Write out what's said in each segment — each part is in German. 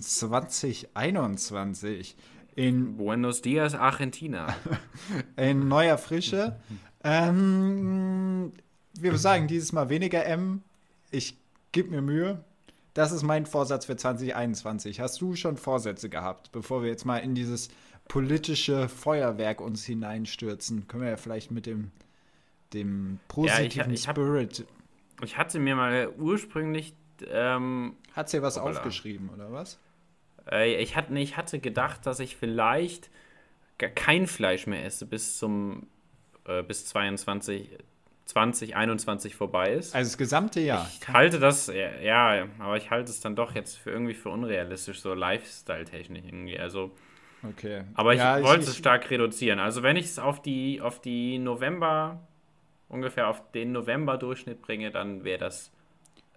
in 2021 in Buenos Dias, Argentina. in neuer Frische. Ähm, wir sagen dieses Mal weniger M. Ich gebe mir Mühe. Das ist mein Vorsatz für 2021. Hast du schon Vorsätze gehabt, bevor wir jetzt mal in dieses politische Feuerwerk uns hineinstürzen? Können wir ja vielleicht mit dem, dem positiven ich- ich hab- Spirit. Ich hatte mir mal ursprünglich, ähm, Hat sie was Hoppala. aufgeschrieben, oder was? Äh, ich, hatte, nee, ich hatte gedacht, dass ich vielleicht kein Fleisch mehr esse bis zum, äh, bis 22, 2021 vorbei ist. Also das gesamte Jahr. Ich halte das, ja, ja, aber ich halte es dann doch jetzt für irgendwie für unrealistisch, so Lifestyle-technisch irgendwie. Also, Okay. aber ich Ja, wollte es stark reduzieren. Also wenn ich es auf die, auf die November, ungefähr auf den November-Durchschnitt bringe, dann wäre das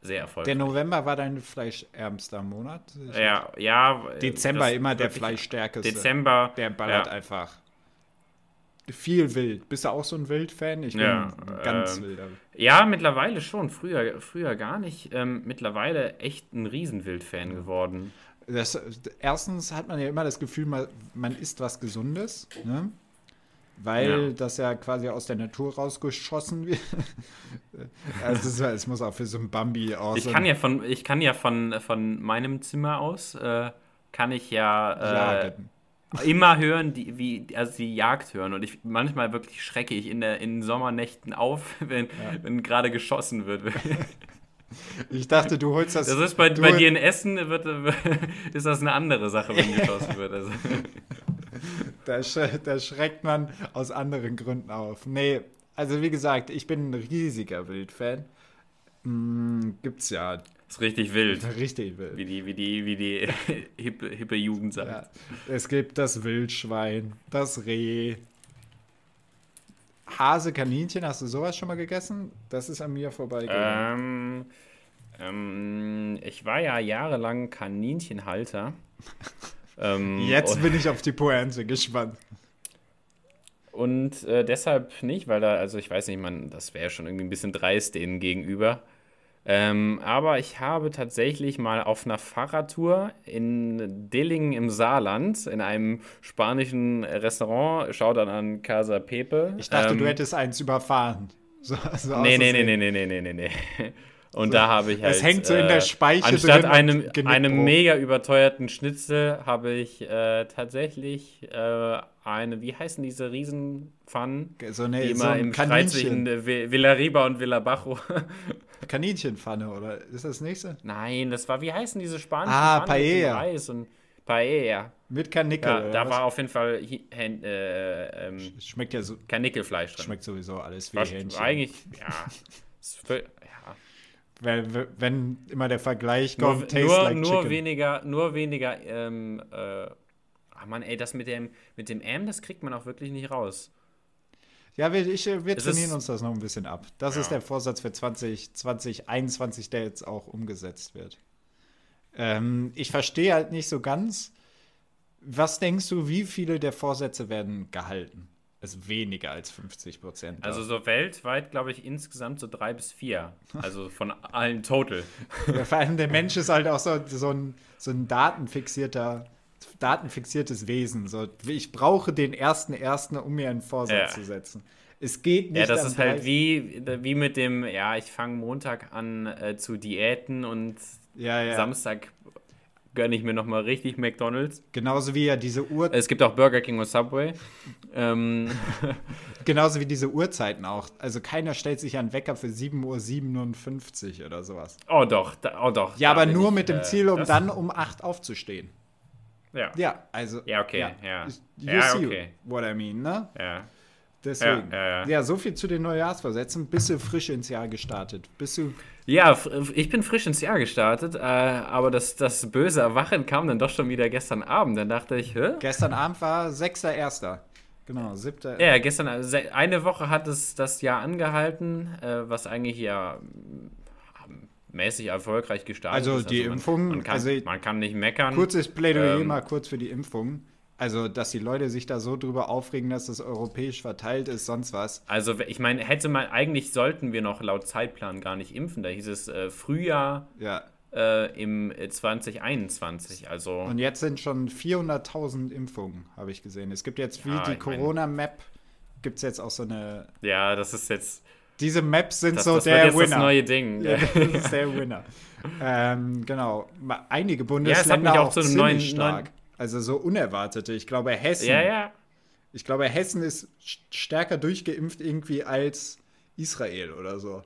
sehr Der erfolgreich. November war dein fleischärmster Monat. Ja, ja. äh, Dezember immer der fleischstärkeste. Dezember. Der ballert ja. einfach. Viel wild. Bist du auch so ein Wildfan? Ich bin Ja, ganz ähm, wilder. Ja, mittlerweile schon. Früher, früher gar nicht. Ähm, mittlerweile echt ein Riesenwild-Fan geworden. Das, erstens hat man ja immer das Gefühl, man, man isst was Gesundes, ne? weil Ja. das ja quasi aus der Natur rausgeschossen wird. Also es, muss auch für so ein Bambi aus. Ich kann ja von, ich kann ja von, von meinem Zimmer aus, äh, kann ich ja äh, immer hören, die, wie, also die Jagd hören. Und ich manchmal wirklich schrecke ich in, der, in Sommernächten auf, wenn, wenn gerade geschossen wird. Ich dachte, du holst das. Das ist bei, bei dir in Essen wird, ist das eine andere Sache, wenn geschossen wird. Also, Da, sch da schreckt man aus anderen Gründen auf. Nee, also wie gesagt, ich bin ein riesiger Wildfan. Hm, gibt's ja ist richtig wild. richtig wild. Wie die, wie die, wie die hippe, hippe Jugend sagt. Ja. Es gibt das Wildschwein, das Reh. Hase, Kaninchen, hast du sowas schon mal gegessen? Das ist an mir vorbeigegangen. Ähm, ähm, ich war ja jahrelang Kaninchenhalter. ähm, Jetzt bin ich auf die Pointe gespannt. Und äh, deshalb nicht, weil da, also ich weiß nicht, man, das wäre schon irgendwie ein bisschen dreist denen gegenüber. Ähm, aber ich habe tatsächlich mal auf einer Fahrradtour in Dillingen im Saarland in einem spanischen Restaurant, schaut dann an Casa Pepe. Ich dachte, ähm, du hättest eins überfahren. So, so Nee, nee, nee, Versehen. nee, nee, nee, nee, nee. Und da habe ich halt. Es hängt so in der Speiche Anstatt drin einem, einem mega überteuerten Schnitzel habe ich äh, tatsächlich äh, eine, wie heißen diese Riesenpfannen? So eine Die so immer ein im Kaninchen, äh, Vi- Villariba und Villabajo. Kaninchenpfanne, oder ist das nächste? Nein, das war, wie heißen diese spanischen Ah, Pfannen mit Paella. Reis und Paella. Mit Kanickel. Ja, da was? war auf jeden Fall äh, ähm, Schmeckt ja so, kein Nickelfleisch drin. schmeckt sowieso alles wie Was, Hähnchen. eigentlich, ja. ja. Weil, wenn immer der Vergleich Nur, kommt, taste nur, like nur chicken. weniger, nur weniger, ähm, äh, ach man, ey, das mit dem, mit dem M, das kriegt man auch wirklich nicht raus. Ja, wir, ich, äh, wir Es trainieren ist- uns das noch ein bisschen ab. Das Ja. ist der Vorsatz für 20, 2021, der jetzt auch umgesetzt wird. Ähm, ich verstehe halt nicht so ganz, was denkst du, wie viele der Vorsätze werden gehalten? Ist weniger als 50 Prozent. Also so weltweit, glaube ich, insgesamt so drei bis vier. Also von allen total. ja, vor allem der Mensch ist halt auch so, so, ein, so ein datenfixierter, datenfixiertes Wesen. So, ich brauche den ersten ersten, um mir einen Vorsatz Ja. zu setzen. Es geht nicht. Ja, das ist halt 30 wie, wie mit dem, ja, ich fange Montag an äh, zu Diäten und ja, ja. Samstag gönne ich mir nochmal richtig McDonalds. Genauso wie ja diese Uhr, Es gibt auch Burger King und Subway. ähm, Genauso wie diese Uhrzeiten auch. Also keiner stellt sich einen Wecker für 7.57 Uhr oder sowas. oh doch, da, oh doch. Ja, aber nur ich, mit dem äh, Ziel, um das- dann um 8 aufzustehen. Ja, Ja, also. Ja, okay, ja. You Ja, see okay. what I mean, ne? ja. Deswegen. Ja, ja, ja. so viel zu den Neujahrsvorsätzen. Bist du frisch ins Jahr gestartet? Bist du. Ja, ich bin frisch ins Jahr gestartet, äh, aber das, das böse Erwachen kam dann doch schon wieder gestern Abend. Dann dachte ich, hä? Gestern Abend war 6.1. Genau, 7. Ja, gestern, also se- eine Woche hat es das Jahr angehalten, äh, was eigentlich ja mm, mäßig erfolgreich gestartet Also ist. die man, Impfung, man kann, also man kann nicht meckern. Kurzes Plädoyer Ähm, mal kurz für die Impfung. Also, dass die Leute sich da so drüber aufregen, dass das europäisch verteilt ist, sonst was. Also ich meine, hätte man, eigentlich sollten wir noch laut Zeitplan gar nicht impfen. Da hieß es äh, Frühjahr Ja. äh, im 2021. Also Und jetzt sind schon 400.000 Impfungen, habe ich gesehen. Es gibt jetzt wie Ja, die Corona-Map, gibt es jetzt auch so eine. ja, das ist jetzt Diese Maps sind das, so das der wird jetzt Winner. das neue Ding. Ja, das ist der Winner. ähm, genau. Einige Ja, es hat Bundesländer mich auch auch zu einem neuen- stark. neuen- Also so unerwartete. Ich glaube, Hessen. ja, ja. Ich glaube, Hessen ist st- stärker durchgeimpft irgendwie als Israel oder so.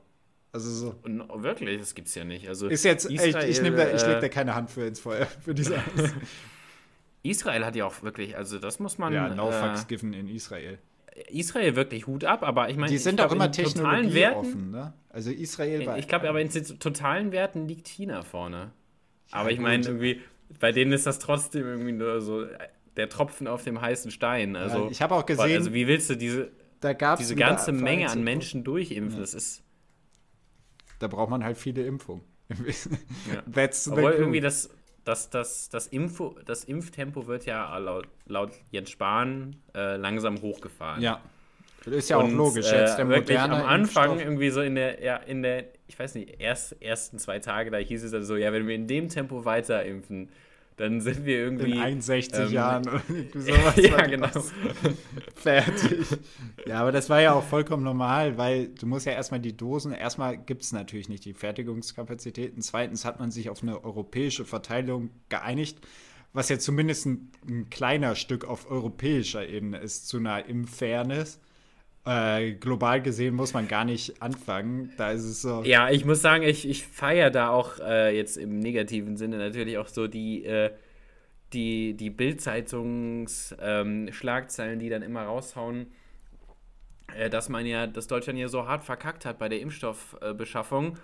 Also so. Und wirklich, das gibt's ja nicht. Also Ist jetzt, echt, ich, Israel, nehm da, ich leg da äh, keine Hand für ins Feuer für diese Angst. Israel hat ja auch wirklich, also das muss man. ja, no äh, fucks given in Israel. Israel wirklich Hut ab, aber ich meine, Die ich sind auch immer technologieoffen, ne? Also Israel war. Ich glaube, aber in den totalen Werten liegt China vorne. aber ich meine, irgendwie, bei denen ist das trotzdem irgendwie nur so der Tropfen auf dem heißen Stein. Also, Ja, ich habe auch gesehen, Also, wie willst du diese, diese ganze Menge an Menschen durchimpfen? Das ist. Da braucht man halt viele Impfungen. Ja. Obwohl irgendwie das, das, das, das, Info, das Impftempo wird ja laut, laut Jens Spahn äh, langsam hochgefahren. Ja. Das ist ja auch Und, logisch. Äh, Jetzt der wirklich moderne am Anfang Impfstoff- irgendwie so in der, ja, in der, ich weiß nicht, erst, ersten zwei Tage, da hieß es dann so, ja, wenn wir in dem Tempo weiter impfen, dann sind wir irgendwie. in 61 ähm, Jahren oder sowas. ja, genau. Fertig. Ja, aber das war ja auch vollkommen normal, weil du musst ja erstmal die Dosen, erstmal gibt es natürlich nicht die Fertigungskapazitäten. Zweitens hat man sich auf eine europäische Verteilung geeinigt, was ja zumindest ein, ein kleiner Stück auf europäischer Ebene ist zu einer Impffairness. Äh, global gesehen muss man gar nicht anfangen. Da ist es so. Ja, ich muss sagen, ich, ich feiere da auch äh, jetzt im negativen Sinne natürlich auch so die, äh, die, die Bild-Zeitungs-Schlagzeilen, ähm, die dann immer raushauen, äh, dass man ja, dass Deutschland ja so hart verkackt hat bei der Impfstoffbeschaffung.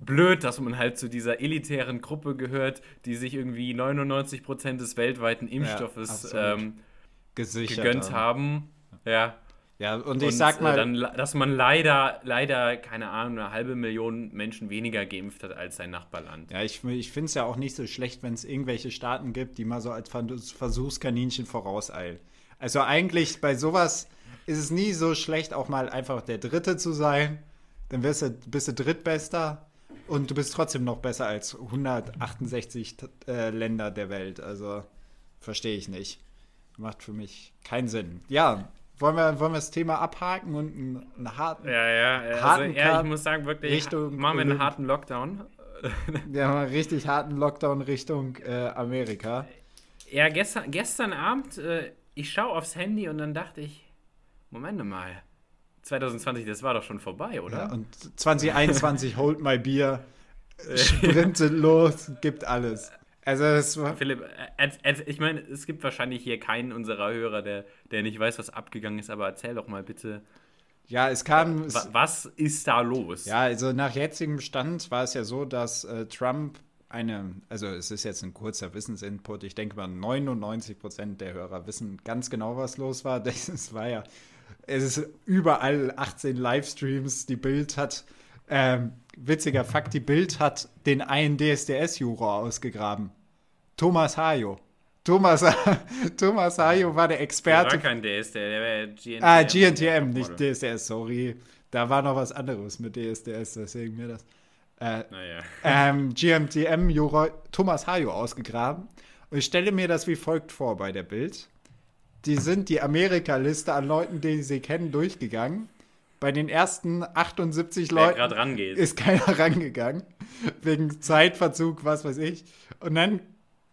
Blöd, dass man halt zu dieser elitären Gruppe gehört, die sich irgendwie 99% des weltweiten Impfstoffes absolut. ähm, gegönnt haben. Ja. Ja, und ich sag äh, mal, dann, dass man leider, leider, keine Ahnung, eine halbe Million Menschen weniger geimpft hat als sein Nachbarland. Ja, ich, ich finde es ja auch nicht so schlecht, wenn es irgendwelche Staaten gibt, die mal so als Versuchs- Versuchskaninchen vorauseilen. Also eigentlich bei sowas ist es nie so schlecht, auch mal einfach der Dritte zu sein. Dann wirst du, bist du Drittbester und du bist trotzdem noch besser als 168 äh, Länder der Welt. Also verstehe ich nicht. Macht für mich keinen Sinn. Ja, wollen wir, wollen wir das Thema abhaken und einen, einen harten, Ja, ja, also, Harten ja, Cut ich muss sagen, wirklich, Richtung machen wir einen harten Lockdown. ja, mal richtig harten Lockdown Richtung äh, Amerika? Ja, gestern, gestern Abend, äh, ich schaue aufs Handy und dann dachte ich, Moment mal, 2020, das war doch schon vorbei, oder? Ja, und 2021 holt my Bier, sprintet los, gibt alles. Also es war, Philipp, äh, ich meine, es gibt wahrscheinlich hier keinen unserer Hörer, der, der nicht weiß, was abgegangen ist, aber erzähl doch mal bitte, ja, es kam, es, was ist da los? ja, also nach jetzigem Stand war es ja so, dass äh, Trump eine, also es ist jetzt ein kurzer Wissensinput, ich denke mal 99 Prozent der Hörer wissen ganz genau, was los war. Das war ja, es ist überall 18 Livestreams, die Bild hat, ähm, witziger Fakt, die Bild hat den einen DSDS-Juror ausgegraben. Thomas Hayo. Thomas, Thomas Hayo war der der Experte war kein DS, der, der wäre GNTM. Ah, GNTM, nicht. DSDS, sorry. Da war noch was anderes mit DSDS, deswegen mir das. Äh, Naja. ähm, GMTM-Juror Thomas Hayo ausgegraben. Und ich stelle mir das wie folgt vor bei der Bild. Die sind die Amerika-Liste an Leuten, die sie kennen, durchgegangen. Bei den ersten 78 Wer Leuten ist keiner rangegangen. Wegen Zeitverzug, was weiß ich. Und dann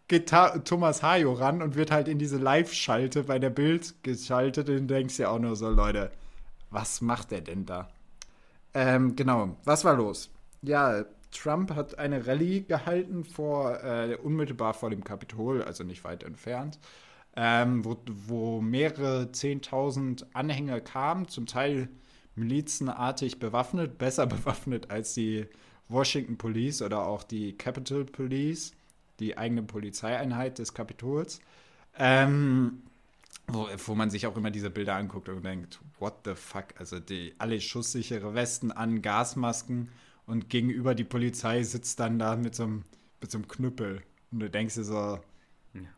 geht Thomas Hayo ran und wird halt in diese Live-Schalte bei der Bild geschaltet. Und denkst ja auch nur so, Leute, was macht der denn da? Ähm, genau, was war los? Ja, Trump hat eine Rallye gehalten vor, äh, unmittelbar vor dem Kapitol, also nicht weit entfernt, ähm, wo, wo mehrere Zehntausend Anhänger kamen, zum Teil milizenartig bewaffnet, besser bewaffnet als die Washington Police oder auch die Capitol Police, die eigene Polizeieinheit des Kapitols. Ähm, wo, wo man sich auch immer diese Bilder anguckt und denkt, what the fuck? Also die alle schusssichere Westen an, Gasmasken und gegenüber die Polizei sitzt dann da mit so einem, mit so einem Knüppel. Und du denkst dir so,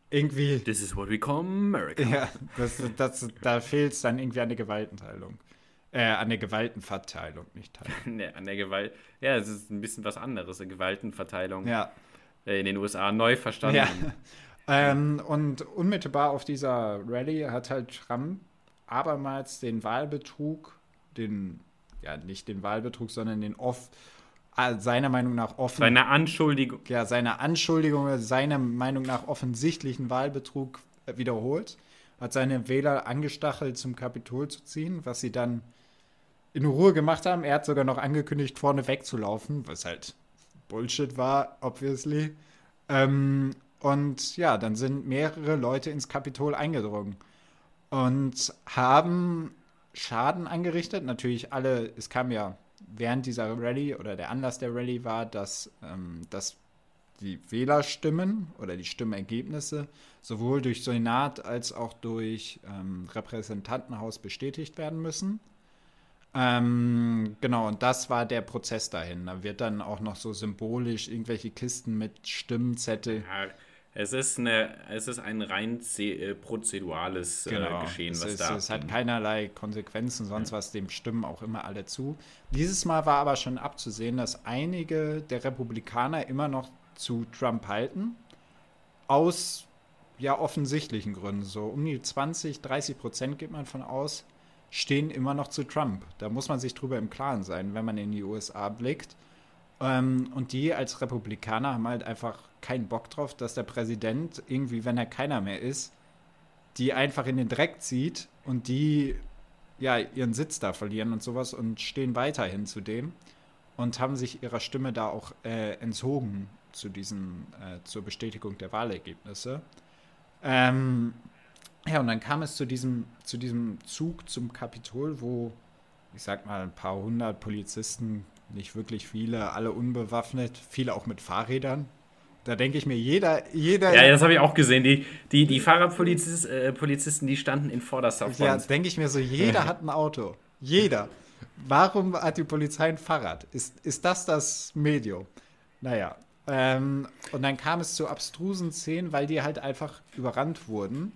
irgendwie, This is what we call America. ja, das, das, da fehlt es dann irgendwie an der Gewaltenteilung. Äh, an der Gewaltenverteilung, nicht teilnehmen. an der Gewalt. Ja, es ist ein bisschen was anderes, eine Gewaltenverteilung. Ja. Äh, in den USA neu verstanden. Ja. ähm, und unmittelbar auf dieser Rallye hat halt Trump abermals den Wahlbetrug, den, ja, nicht den Wahlbetrug, sondern den off, äh, seiner Meinung nach offen. Seine Anschuldigung. Ja, seine Anschuldigung, seiner Meinung nach offensichtlichen Wahlbetrug wiederholt. Hat seine Wähler angestachelt, zum Kapitol zu ziehen, was sie dann in Ruhe gemacht haben. Er hat sogar noch angekündigt, vorne wegzulaufen, was halt Bullshit war, obviously. Ähm, und ja, dann sind mehrere Leute ins Kapitol eingedrungen und haben Schaden angerichtet. Natürlich alle, es kam ja während dieser Rallye oder der Anlass der Rallye war, dass, ähm, dass die Wählerstimmen oder die Stimmergebnisse sowohl durch Senat als auch durch ähm, Repräsentantenhaus bestätigt werden müssen. Ähm, genau, und das war der Prozess dahin. Da wird dann auch noch so symbolisch irgendwelche Kisten mit Stimmzettel. Ja, es ist, eine, es ist ein rein äh, prozedurales äh, genau. Geschehen, was es ist, da. Es hat keinerlei Konsequenzen, sonst ja. was, dem stimmen auch immer alle zu. Dieses Mal war aber schon abzusehen, dass einige der Republikaner immer noch zu Trump halten. Aus ja offensichtlichen Gründen. So um die 20, 30 Prozent geht man von aus stehen immer noch zu Trump. Da muss man sich drüber im Klaren sein, wenn man in die USA blickt. Ähm, und die als Republikaner haben halt einfach keinen Bock drauf, dass der Präsident irgendwie, wenn er keiner mehr ist, die einfach in den Dreck zieht und die ja ihren Sitz da verlieren und sowas und stehen weiterhin zu dem und haben sich ihrer Stimme da auch äh, entzogen zu diesen, äh, zur Bestätigung der Wahlergebnisse. Ähm, ja, und dann kam es zu diesem, zu diesem Zug zum Kapitol, wo, ich sag mal, ein paar hundert Polizisten, nicht wirklich viele, alle unbewaffnet, viele auch mit Fahrrädern. Da denke ich mir, jeder, jeder. Ja, das habe ich auch gesehen. Die, die, die Fahrradpolizisten, äh, Polizisten, die standen in vorderster Front. Ja, denke ich mir so, jeder hat ein Auto. Jeder. Warum hat die Polizei ein Fahrrad? Ist, ist das das Medium? Naja. Ähm, und dann kam es zu abstrusen Szenen, weil die halt einfach überrannt wurden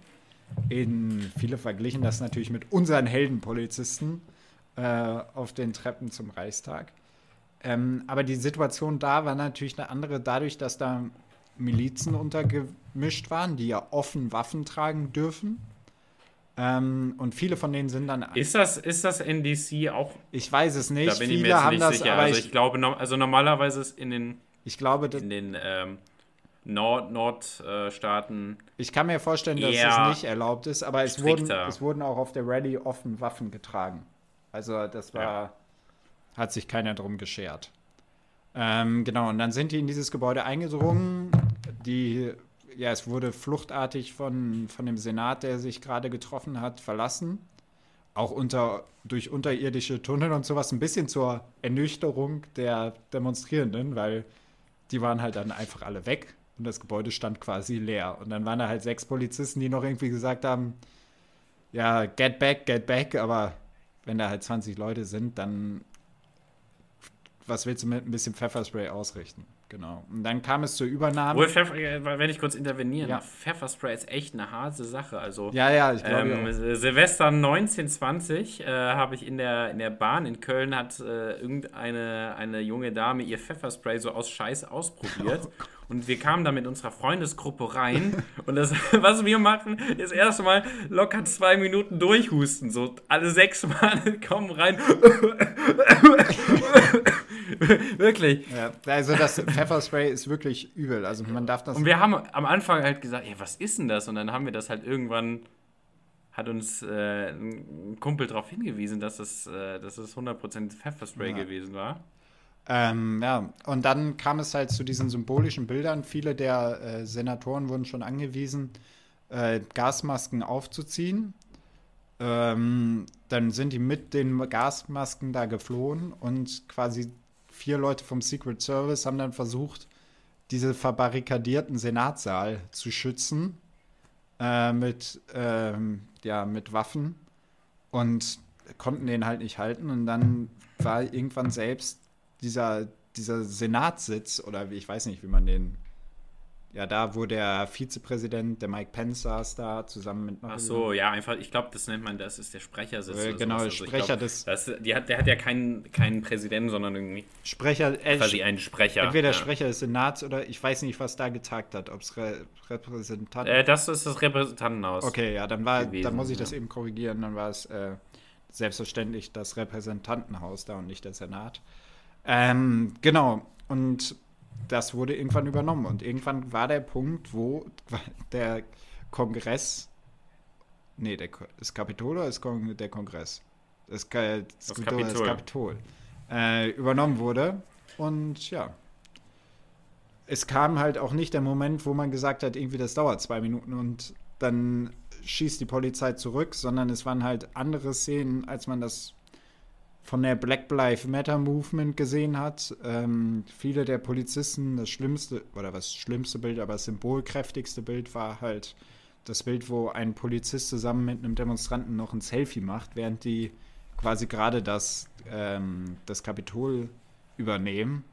in viele verglichen das natürlich mit unseren Heldenpolizisten äh, auf den Treppen zum Reichstag. Ähm, aber die Situation da war natürlich eine andere, dadurch, dass da Milizen untergemischt waren, die ja offen Waffen tragen dürfen. Ähm, und viele von denen sind dann. Ist das, ist das NDC auch? Ich weiß es nicht. Da bin viele ich mir jetzt haben nicht das, sicher. also ich, ich, glaube, also normalerweise ist in den. Ich glaube, in den ähm, Nord Nordstaaten. ich kann mir vorstellen, dass es nicht erlaubt ist, aber es wurden, es wurden auch auf der Rallye offen Waffen getragen. Also das war, ja. hat sich keiner drum geschert. Ähm, genau, und dann sind die in dieses Gebäude eingedrungen. Die, ja, es wurde fluchtartig von, von dem Senat, der sich gerade getroffen hat, verlassen. Auch unter, durch unterirdische Tunnel und sowas, ein bisschen zur Ernüchterung der Demonstrierenden, weil die waren halt dann einfach alle weg und das Gebäude stand quasi leer. Und dann waren da halt sechs Polizisten, die noch irgendwie gesagt haben, ja, get back, get back, aber wenn da halt 20 Leute sind, dann was willst du mit ein bisschen Pfefferspray ausrichten? Genau. Und dann kam es zur Übernahme. Wohl, äh, wenn ich kurz intervenieren, ja. Pfefferspray ist echt eine harte Sache. Also, ja, ja, ich glaube. Ähm, Silvester 1920 äh, habe ich in der, in der Bahn in Köln hat äh, irgendeine eine junge Dame ihr Pfefferspray so aus Scheiß ausprobiert. Oh und wir kamen da mit unserer Freundesgruppe rein. und das, was wir machen, ist erstmal locker zwei Minuten durchhusten. So alle sechs Mal kommen rein. wirklich. Ja, also das Pfefferspray ist wirklich übel. Also man darf das. Und wir haben am Anfang halt gesagt, ey, was ist denn das? Und dann haben wir das halt irgendwann hat uns äh, ein Kumpel darauf hingewiesen, dass es, äh, dass es 100% Pfefferspray ja. gewesen war. Ähm, ja, und dann kam es halt zu diesen symbolischen Bildern. Viele der äh, Senatoren wurden schon angewiesen, äh, Gasmasken aufzuziehen. Ähm, dann sind die mit den Gasmasken da geflohen und quasi vier Leute vom Secret Service haben dann versucht, diese verbarrikadierten Senatssaal zu schützen äh, mit, ähm, ja, mit Waffen und konnten den halt nicht halten. Und dann war irgendwann selbst dieser, dieser Senatssitz oder wie, ich weiß nicht, wie man den ja, da, wo der Vizepräsident, der Mike Pence saß da, zusammen mit. Ach so, ja, einfach, ich glaube, das nennt man, das ist der Sprechersitz. Äh, genau, also Sprecher glaub, des. Das, die hat, der hat ja keinen, keinen Präsidenten, sondern irgendwie. Sprecher, äh, quasi einen Sprecher. Entweder ja. Sprecher des Senats oder ich weiß nicht, was da getagt hat, ob es Re Repräsentanten. Äh, das ist das Repräsentantenhaus. Okay, ja, dann war, gewesen, dann muss ich ja. das eben korrigieren, dann war es äh, selbstverständlich das Repräsentantenhaus da und nicht der Senat. Ähm, genau, und das wurde irgendwann übernommen. Und irgendwann war der Punkt, wo der Kongress, nee, der, das Kapitol oder Kon der Kongress? Das, das, das Kapitol, das Kapitol äh, übernommen wurde. Und ja, es kam halt auch nicht der Moment, wo man gesagt hat, irgendwie das dauert zwei Minuten und dann schießt die Polizei zurück, sondern es waren halt andere Szenen, als man das von der Black Lives Matter Movement gesehen hat. Ähm, viele der Polizisten, das schlimmste, oder was schlimmste Bild, aber das symbolkräftigste Bild war halt das Bild, wo ein Polizist zusammen mit einem Demonstranten noch ein Selfie macht, während die quasi gerade das, ähm, das Kapitol übernehmen.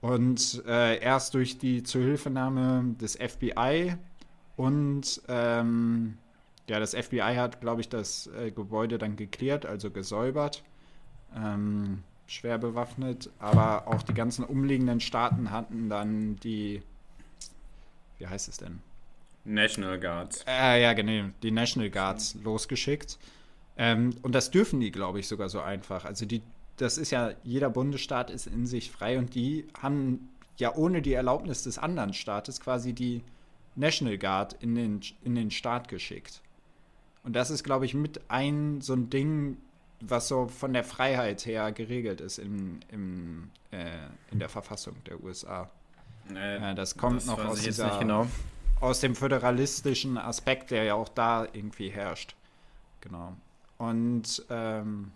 Und äh, erst durch die Zuhilfenahme des FBI und ähm, ja, das FBI hat, glaube ich, das äh, Gebäude dann geklärt, also gesäubert ähm, schwer bewaffnet, aber auch die ganzen umliegenden Staaten hatten dann die, wie heißt es denn? National Guards. Äh, ja, genau, die National Guards losgeschickt. Ähm, und das dürfen die, glaube ich, sogar so einfach. Also die, das ist ja, jeder Bundesstaat ist in sich frei und die haben ja ohne die Erlaubnis des anderen Staates quasi die National Guard in den, in den Staat geschickt. Und das ist, glaube ich, mit ein so ein Ding, was so von der Freiheit her geregelt ist in, im, äh, in der Verfassung der USA. Äh, das kommt das noch aus, dieser, genau. aus dem föderalistischen Aspekt, der ja auch da irgendwie herrscht. Genau. Und ähm,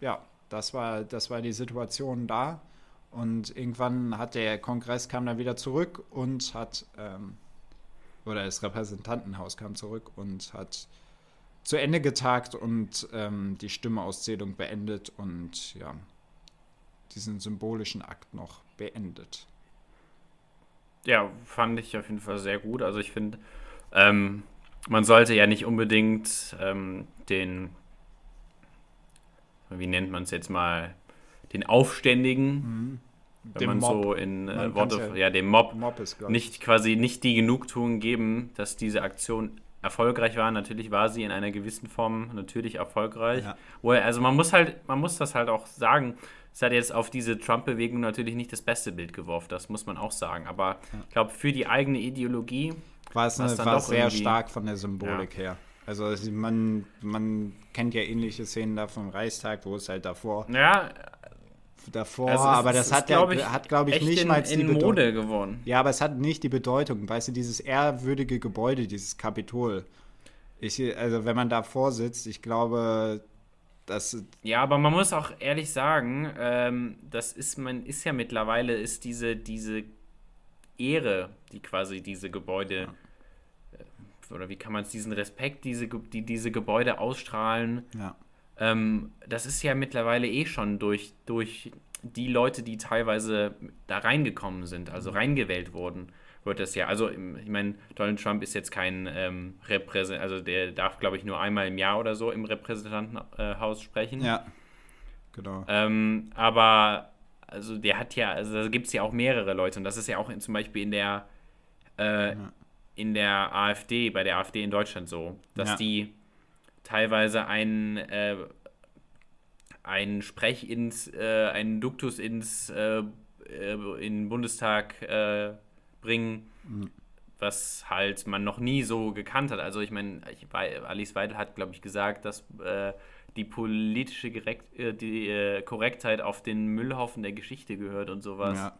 ja, das war, das war die Situation da. Und irgendwann hat der Kongress kam dann wieder zurück und hat, ähm, oder das Repräsentantenhaus kam zurück und hat zu Ende getagt und ähm, die Stimmeauszählung beendet und ja, diesen symbolischen Akt noch beendet. Ja, fand ich auf jeden Fall sehr gut. Also ich finde, ähm, man sollte ja nicht unbedingt ähm, den, wie nennt man es jetzt mal, den Aufständigen, mhm. wenn dem man Mob. so in äh, Worte, ja, ja, dem Mob, Mob ist, nicht quasi nicht die Genugtuung geben, dass diese Aktion erfolgreich war. Natürlich war sie in einer gewissen Form natürlich erfolgreich. Ja. also man muss halt, man muss das halt auch sagen. Es hat jetzt auf diese Trump-Bewegung natürlich nicht das beste Bild geworfen, das muss man auch sagen. Aber ja. ich glaube, für die eigene Ideologie war es eine, war sehr stark von der Symbolik ja. her. Also man, man kennt ja ähnliche Szenen da vom Reichstag, wo es halt davor ja, davor, also aber das hat, glaub ich, hat glaube ich, nicht mal die Bedeutung. Mode geworden. Ja, aber es hat nicht die Bedeutung. Weißt du, dieses ehrwürdige Gebäude, dieses Kapitol. Ich, also, wenn man davor sitzt, ich glaube, das. Ja, aber man muss auch ehrlich sagen, ähm, das ist, man ist ja mittlerweile, ist diese, diese Ehre, die quasi diese Gebäude. Ja äh, oder wie kann man es, diesen Respekt, diese, die diese Gebäude ausstrahlen, ja. Ähm, das ist ja mittlerweile eh schon durch, durch die Leute, die teilweise da reingekommen sind, also reingewählt wurden, wird das ja. Also, ich meine, Donald Trump ist jetzt kein ähm, Repräsentant, also der darf, glaube ich, nur einmal im Jahr oder so im Repräsentantenhaus sprechen. Ja, genau. Ähm, aber, also, der hat ja, also da gibt es ja auch mehrere Leute und das ist ja auch in, zum Beispiel in der, äh, ja. in der AfD, bei der AfD in Deutschland so, dass ja. die teilweise ein, äh, ein Sprech ins, äh, einen Duktus ins äh, äh, in den Bundestag äh, bringen, mhm. was halt man noch nie so gekannt hat. Also ich meine, Alice Weidel hat, glaube ich, gesagt, dass äh, die politische Gerekt, die, Korrektheit auf den Müllhaufen der Geschichte gehört und sowas. Ja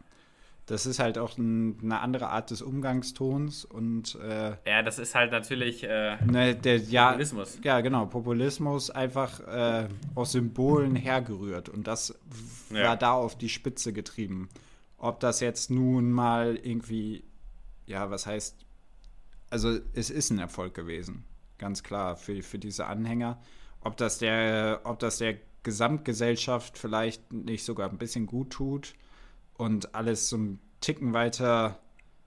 das ist halt auch ein, eine andere Art des Umgangstons und äh, ja, das ist halt natürlich äh, ne, der, ja, Populismus. Ja, genau, Populismus einfach äh, aus Symbolen hergerührt und das ja. war da auf die Spitze getrieben. Ob das jetzt nun mal irgendwie, ja, was heißt, also es ist ein Erfolg gewesen, ganz klar für, für diese Anhänger. Ob das der, ob das der Gesamtgesellschaft vielleicht nicht sogar ein bisschen gut tut, und alles so ein Ticken weiter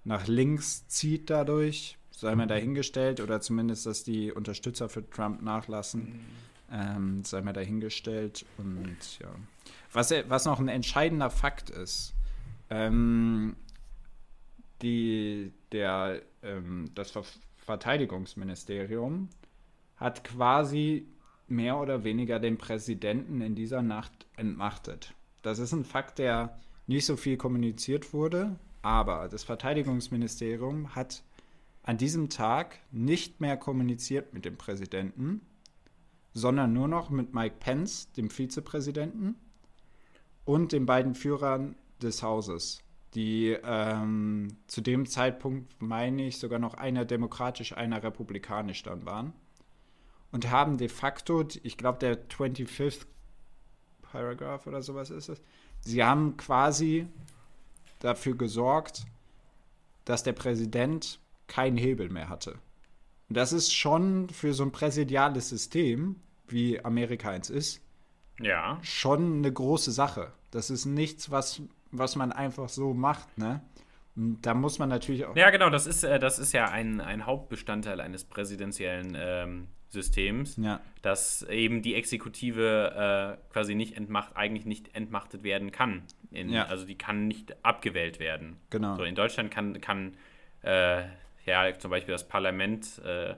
nach links zieht dadurch, sei mal dahingestellt, oder zumindest, dass die Unterstützer für Trump nachlassen, ähm, sei mal dahingestellt. Und ja, was, was noch ein entscheidender Fakt ist, ähm, die, der, ähm, das Ver Verteidigungsministerium hat quasi mehr oder weniger den Präsidenten in dieser Nacht entmachtet. Das ist ein Fakt, der nicht so viel kommuniziert wurde, aber das Verteidigungsministerium hat an diesem Tag nicht mehr kommuniziert mit dem Präsidenten, sondern nur noch mit Mike Pence, dem Vizepräsidenten, und den beiden Führern des Hauses, die ähm, zu dem Zeitpunkt, meine ich, sogar noch einer demokratisch, einer republikanisch dann waren. Und haben de facto, ich glaube, der 25th Paragraph oder sowas ist es, sie haben quasi dafür gesorgt, dass der Präsident keinen Hebel mehr hatte. Und das ist schon für so ein präsidiales System, wie Amerika eins ist, ja. schon eine große Sache. Das ist nichts, was, was man einfach so macht, ne? Und da muss man natürlich auch. Ja, genau, das ist, äh, das ist ja ein, ein Hauptbestandteil eines präsidentiellen ähm, Systems, ja. dass eben die Exekutive äh, quasi nicht entmacht, eigentlich nicht entmachtet werden kann. In, Ja. Also die kann nicht abgewählt werden. Genau. So in Deutschland kann, kann äh, ja zum Beispiel das Parlament äh,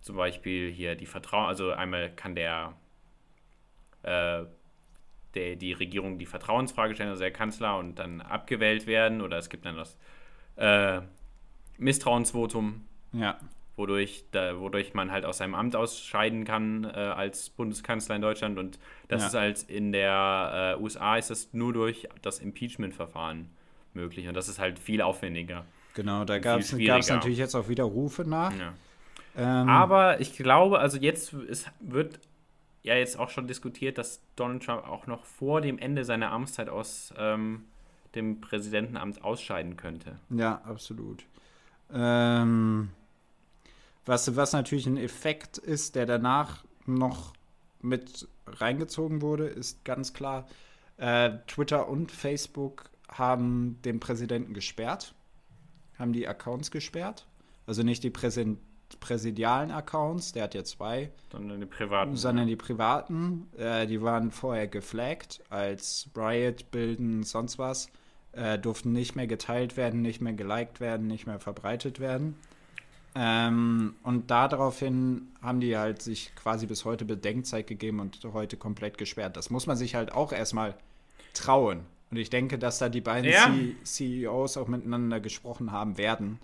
zum Beispiel hier die Vertrauen, also einmal kann der, äh, der die Regierung die Vertrauensfrage stellen, also der Kanzler und dann abgewählt werden oder es gibt dann das äh, Misstrauensvotum, Ja, wodurch, da, wodurch man halt aus seinem Amt ausscheiden kann äh, als Bundeskanzler in Deutschland. Und das Ja. ist halt in der äh, USA ist das nur durch das Impeachment-Verfahren möglich. Und das ist halt viel aufwendiger. genau. Da gab es natürlich jetzt auch wieder Rufe nach. Ja. Ähm, Aber ich glaube, also jetzt ist, wird ja jetzt auch schon diskutiert, dass Donald Trump auch noch vor dem Ende seiner Amtszeit aus ähm, dem Präsidentenamt ausscheiden könnte. Ja, absolut. Ähm, was, was natürlich ein Effekt ist, der danach noch mit reingezogen wurde, ist ganz klar, äh, Twitter und Facebook haben den Präsidenten gesperrt, haben die Accounts gesperrt. Also nicht die Präsen präsidialen Accounts, der hat ja zwei, Sondern die privaten. sondern die privaten, äh, die waren vorher geflaggt als Riot, Bilden, sonst was, äh, durften nicht mehr geteilt werden, nicht mehr geliked werden, nicht mehr verbreitet werden. Ähm, und daraufhin haben die halt sich quasi bis heute Bedenkzeit gegeben und heute komplett gesperrt. Das muss man sich halt auch erstmal trauen. Und ich denke, dass da die beiden Ja. CEOs auch miteinander gesprochen haben werden.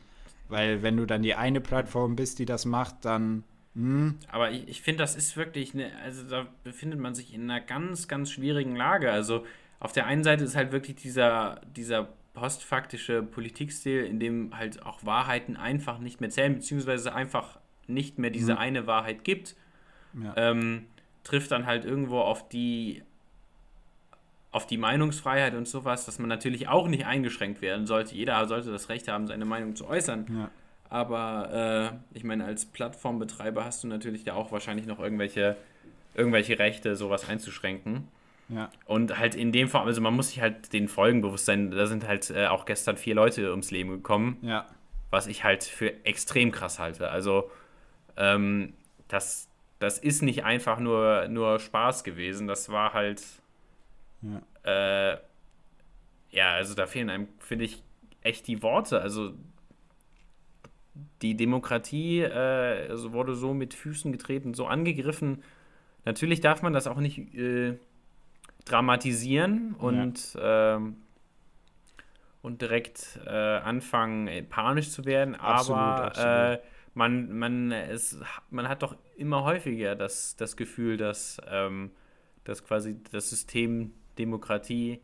Weil wenn du dann die eine Plattform bist, die das macht, dann hm, Aber ich, ich finde, das ist wirklich eine, also da befindet man sich in einer ganz, ganz schwierigen Lage. Also auf der einen Seite ist halt wirklich dieser, dieser postfaktische Politikstil, in dem halt auch Wahrheiten einfach nicht mehr zählen, beziehungsweise einfach nicht mehr diese Mhm. eine Wahrheit gibt, ja. ähm, trifft dann halt irgendwo auf die auf die Meinungsfreiheit und sowas, dass man natürlich auch nicht eingeschränkt werden sollte. Jeder sollte das Recht haben, seine Meinung zu äußern. ja. Aber äh, ich meine, als Plattformbetreiber hast du natürlich da auch wahrscheinlich noch irgendwelche, irgendwelche Rechte, sowas einzuschränken. Ja, Und halt in dem Fall, also man muss sich halt den Folgen bewusst sein. Da sind halt äh, auch gestern vier Leute ums Leben gekommen, ja, was ich halt für extrem krass halte. Also ähm, das, das ist nicht einfach nur, nur Spaß gewesen. Das war halt, ja. äh, ja, also da fehlen einem, finde ich, echt die Worte. Also die Demokratie äh, also wurde so mit Füßen getreten, so angegriffen. Natürlich darf man das auch nicht äh, dramatisieren und, ähm, und direkt äh, anfangen, äh, panisch zu werden, Absolut, aber absolut. Äh, man, man, es, man hat doch immer häufiger das, das Gefühl, dass, ähm, dass quasi das System Demokratie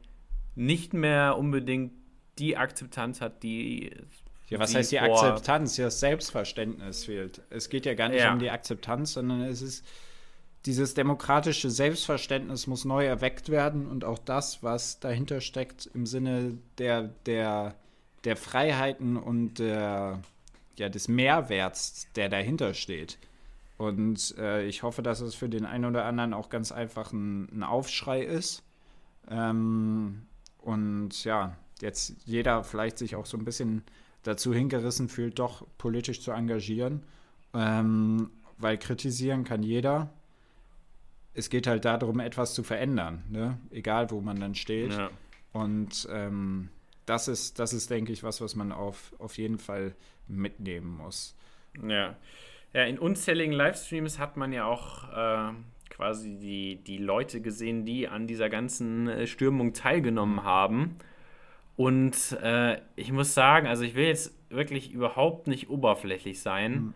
nicht mehr unbedingt die Akzeptanz hat, die. Ja, was die heißt die Akzeptanz? Ja, das Selbstverständnis fehlt. Es geht ja gar nicht Ja. um die Akzeptanz, sondern es ist dieses demokratische Selbstverständnis muss neu erweckt werden und auch das, was dahinter steckt im Sinne der, der, der Freiheiten und der, ja, des Mehrwerts, der dahinter steht. Und äh, ich hoffe, dass es für den einen oder anderen auch ganz einfach ein, ein Aufschrei ist. Ähm, und ja, jetzt jeder vielleicht sich auch so ein bisschen dazu hingerissen fühlt, doch politisch zu engagieren. Ähm, weil kritisieren kann jeder. Es geht halt darum, etwas zu verändern, ne? egal wo man dann steht. Ja. Und ähm, das ist, das ist, denke ich, was, was man auf, auf jeden Fall mitnehmen muss. Ja. Ja, in unzähligen Livestreams hat man ja auch äh, quasi die, die Leute gesehen, die an dieser ganzen äh, Stürmung teilgenommen haben. Und äh, ich muss sagen, also ich will jetzt wirklich überhaupt nicht oberflächlich sein, mhm.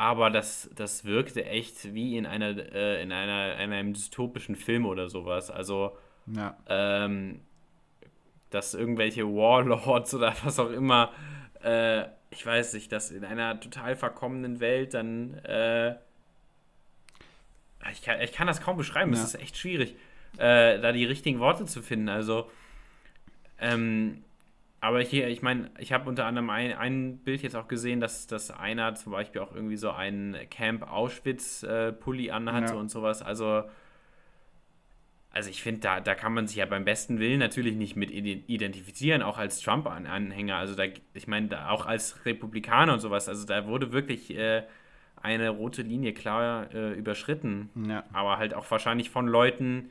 Aber das, das wirkte echt wie in einer, äh, in einer, in einem dystopischen Film oder sowas. Also ja. ähm, dass irgendwelche Warlords oder was auch immer äh, ich weiß nicht, dass in einer total verkommenen Welt dann, äh, ich, kann, ich kann das kaum beschreiben, es ist echt schwierig, äh, da die richtigen Worte zu finden. Also, ähm, aber hier, ich meine, ich habe unter anderem ein, ein Bild jetzt auch gesehen, dass, dass einer zum Beispiel auch irgendwie so einen Camp Auschwitz-Pulli äh, anhat ja. und sowas. Also, also ich finde, da, da kann man sich ja beim besten Willen natürlich nicht mit identifizieren, auch als Trump-Anhänger. Also da, ich meine, auch als Republikaner und sowas. Also da wurde wirklich äh, eine rote Linie klar äh, überschritten. Ja. Aber halt auch wahrscheinlich von Leuten,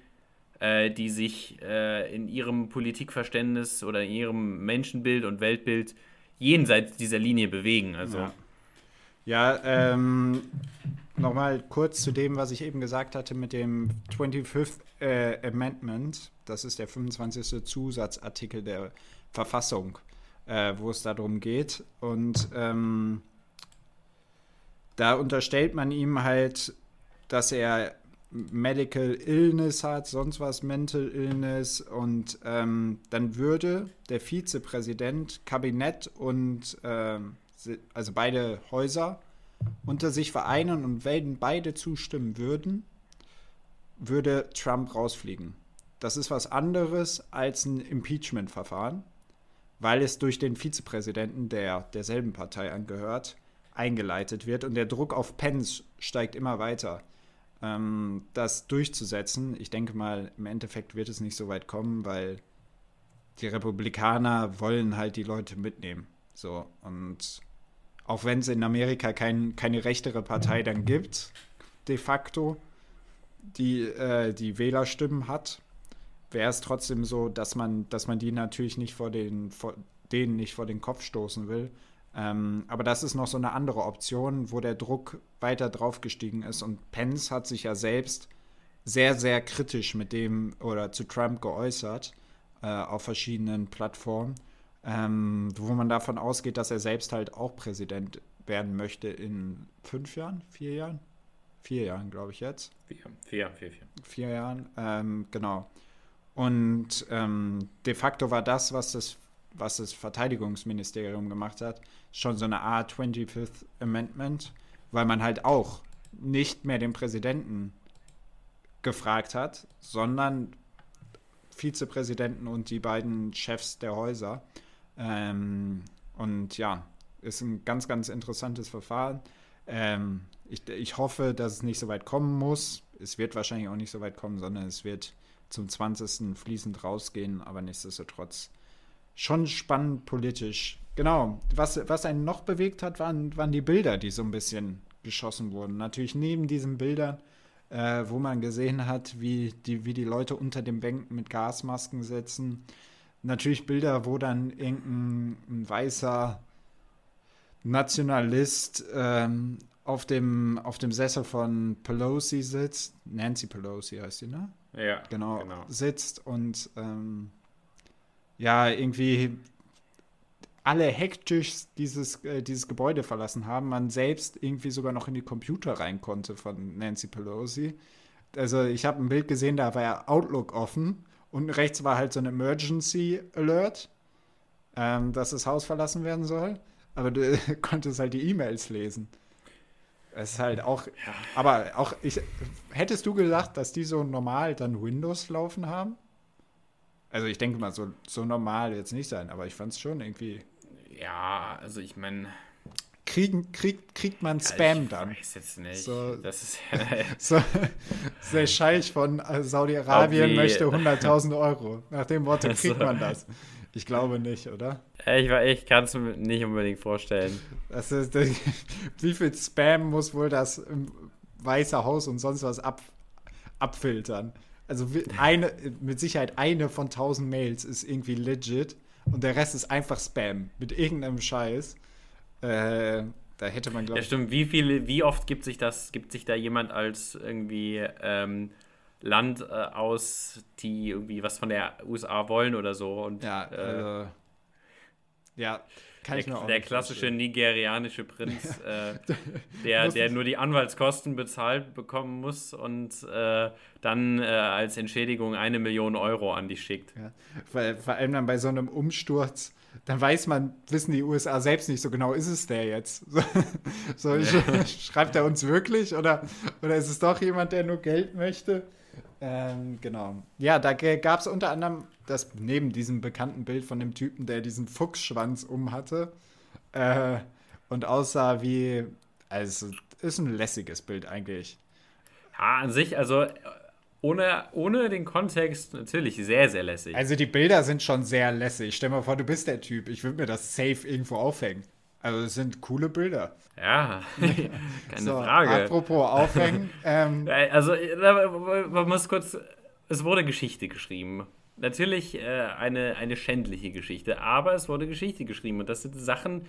äh, die sich äh, in ihrem Politikverständnis oder in ihrem Menschenbild und Weltbild jenseits dieser Linie bewegen. Also. Ja, ja ähm, nochmal kurz zu dem, was ich eben gesagt hatte mit dem 25th äh, Amendment. Das ist der 25. Zusatzartikel der Verfassung, äh, wo es darum geht. Und ähm, da unterstellt man ihm halt, dass er Medical Illness hat, sonst was, Mental Illness. Und ähm, dann würde der Vizepräsident, Kabinett und ähm, also beide Häuser unter sich vereinen und wenn beide zustimmen würden, würde Trump rausfliegen. Das ist was anderes als ein Impeachment-Verfahren, weil es durch den Vizepräsidenten, der derselben Partei angehört, eingeleitet wird und der Druck auf Pence steigt immer weiter. Ähm, das durchzusetzen, ich denke mal, im Endeffekt wird es nicht so weit kommen, weil die Republikaner wollen halt die Leute mitnehmen. So, und auch wenn es in Amerika kein, keine rechtere Partei dann gibt, de facto, die äh, die Wählerstimmen hat, wäre es trotzdem so, dass man, dass man die natürlich nicht vor den, vor, denen nicht vor den Kopf stoßen will. Ähm, aber das ist noch so eine andere Option, wo der Druck weiter draufgestiegen ist. Und Pence hat sich ja selbst sehr, sehr kritisch mit dem oder zu Trump geäußert äh, auf verschiedenen Plattformen ähm, wo man davon ausgeht, dass er selbst halt auch Präsident werden möchte in fünf Jahren, vier Jahren? Vier Jahren, glaube ich jetzt. Vier, vier, vier, vier. Vier Jahren, ähm, genau. Und ähm, de facto war das, was das, was das Verteidigungsministerium gemacht hat, schon so eine Art 25th Amendment, weil man halt auch nicht mehr den Präsidenten gefragt hat, sondern Vizepräsidenten und die beiden Chefs der Häuser. Ähm, und ja, ist ein ganz, ganz interessantes Verfahren. Ähm, ich, ich hoffe, dass es nicht so weit kommen muss. Es wird wahrscheinlich auch nicht so weit kommen, sondern es wird zum 20. fließend rausgehen, aber nichtsdestotrotz schon spannend politisch. Genau, was, was einen noch bewegt hat, waren, waren die Bilder, die so ein bisschen geschossen wurden. Natürlich neben diesen Bildern, äh, wo man gesehen hat, wie die, wie die Leute unter den Bänken mit Gasmasken sitzen, natürlich Bilder, wo dann irgendein weißer Nationalist ähm, auf, dem, auf dem Sessel von Pelosi sitzt. Nancy Pelosi heißt sie, ne? Ja. Genau. genau. Sitzt und ähm, ja, irgendwie alle hektisch dieses, äh, dieses Gebäude verlassen haben. Man selbst irgendwie sogar noch in die Computer rein konnte von Nancy Pelosi. Also ich habe ein Bild gesehen, da war ja Outlook offen und rechts war halt so ein Emergency Alert, ähm, dass das Haus verlassen werden soll. Aber du konntest halt die E-Mails lesen. Es ist halt auch, ja. aber auch, ich, hättest du gedacht, dass die so normal dann Windows laufen haben? Also ich denke mal, so, so normal jetzt nicht sein, aber ich fand es schon irgendwie. Ja, also ich meine, kriegen, krieg, kriegt man Spam ich dann. Ich weiß jetzt nicht. So, das ist so, der Scheich von Saudi-Arabien möchte 100.000 Euro. Nach dem Motto kriegt man das. Ich glaube nicht, oder? Ich, ich kann es mir nicht unbedingt vorstellen. Das ist, wie viel Spam muss wohl das Weiße Haus und sonst was ab, abfiltern? Also eine, mit Sicherheit eine von tausend Mails ist irgendwie legit und der Rest ist einfach Spam mit irgendeinem Scheiß. Äh, da hätte man, glaube ich. Ja, stimmt. Wie viele, wie oft gibt sich das, gibt sich da jemand als irgendwie ähm, Land äh, aus, die irgendwie was von der USA wollen oder so. Und, ja, äh, also, ja, kann der, Der klassische vorstellen. nigerianische Prinz, äh, der, der nur die Anwaltskosten bezahlt bekommen muss und äh, dann äh, als Entschädigung eine Million Euro an dich schickt. Ja, weil, vor allem dann bei so einem Umsturz dann weiß man, wissen die USA selbst nicht so genau, ist es der jetzt? So ja. schreibt er uns wirklich oder, oder ist es doch jemand, der nur Geld möchte? Ähm, genau. Ja, da gab es unter anderem das neben diesem bekannten Bild von dem Typen, der diesen Fuchsschwanz um hatte äh, und aussah wie, also ist ein lässiges Bild eigentlich. Ja, an sich, also ohne, ohne den Kontext natürlich sehr, sehr lässig. Also die Bilder sind schon sehr lässig. Stell dir mal vor, du bist der Typ. Ich würde mir das safe irgendwo aufhängen. Also es sind coole Bilder. Ja, keine so, Frage. Apropos aufhängen. ähm, also man muss kurz, es wurde Geschichte geschrieben. Natürlich äh, eine, eine schändliche Geschichte, aber es wurde Geschichte geschrieben. Und das sind Sachen,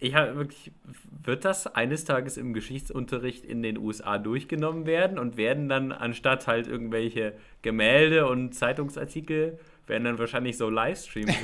ich habe wirklich, wird das eines Tages im Geschichtsunterricht in den USA durchgenommen werden und werden dann anstatt halt irgendwelche Gemälde und Zeitungsartikel werden dann wahrscheinlich so Livestreams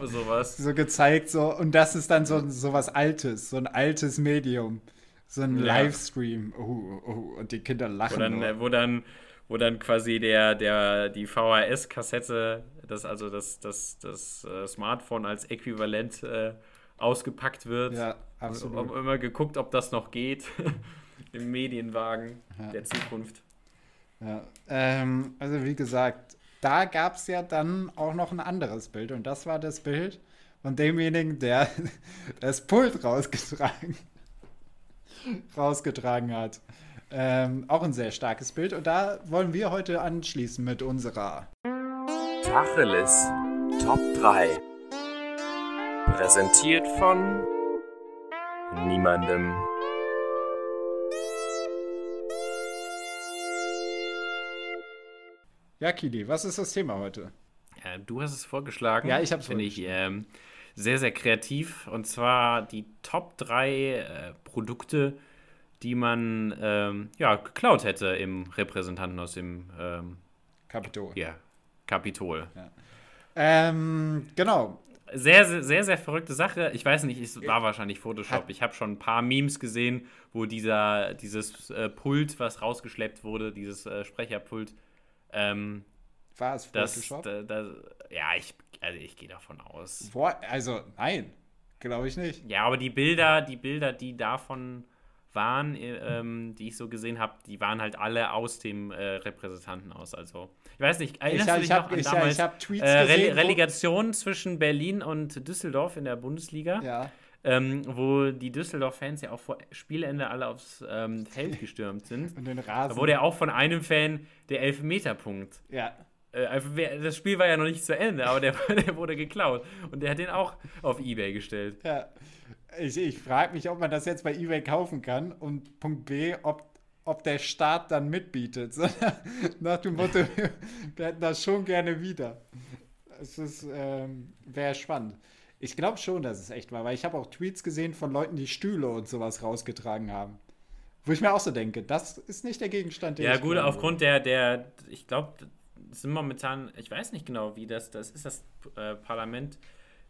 und sowas. so gezeigt, so, und das ist dann so, so was Altes, so ein altes Medium. So ein ja. Livestream. Oh, oh, und die Kinder lachen. Wo dann, äh, wo dann, wo dann quasi der, der, die VHS-Kassette, das, also das, das, das uh, Smartphone als Äquivalent äh, ausgepackt wird. Ja, absolut. Und immer geguckt, ob das noch geht. Im Medienwagen ja. der Zukunft. Ja, ähm, also wie gesagt, da gab es ja dann auch noch ein anderes Bild und das war das Bild von demjenigen, der das Pult rausgetragen, rausgetragen hat. Ähm, auch ein sehr starkes Bild und da wollen wir heute anschließen mit unserer Tacheles Top 3. Präsentiert von niemandem. Ja, Kili, was ist das Thema heute? Ja, du hast es vorgeschlagen. Ja, ich habe es Finde ich ähm, sehr, sehr kreativ. Und zwar die Top 3 äh, Produkte, die man ähm, ja, geklaut hätte im Repräsentanten aus dem ähm, Kapitol. Ja, Kapitol. Ja. Ähm, genau sehr, sehr, sehr, sehr verrückte Sache. Ich weiß nicht, es war wahrscheinlich Photoshop. Ich habe schon ein paar Memes gesehen, wo dieser, dieses äh, Pult, was rausgeschleppt wurde, dieses äh, Sprecherpult, ähm, war es Photoshop? Das, das, ja, ich, also ich gehe davon aus. Boah, also nein, glaube ich nicht. Ja, aber die Bilder, die Bilder, die davon waren, äh, ähm, die ich so gesehen habe, die waren halt alle aus dem äh, Repräsentanten aus. Also, ich weiß nicht, erinnerst ich, du dich ich noch hab, an ich, damals, ich Tweets äh, gesehen, Relegation zwischen Berlin und Düsseldorf in der Bundesliga? Ja. Ähm, wo die Düsseldorf-Fans ja auch vor Spielende alle aufs ähm, Feld gestürmt sind. Und den Rasen. Da wurde ja auch von einem Fan der Elfmeterpunkt. Ja. Äh, das Spiel war ja noch nicht zu Ende, aber der, der wurde geklaut. Und der hat den auch auf Ebay gestellt. Ja. Ich, ich frage mich, ob man das jetzt bei eBay kaufen kann und Punkt B, ob, ob der Staat dann mitbietet. Nach dem Motto, wir hätten das schon gerne wieder. Es ähm, wäre spannend. Ich glaube schon, dass es echt war, weil ich habe auch Tweets gesehen von Leuten, die Stühle und sowas rausgetragen haben. Wo ich mir auch so denke, das ist nicht der Gegenstand, den Ja, gut, aufgrund der, der, ich glaube, sind momentan, ich weiß nicht genau, wie das, das ist das äh, Parlament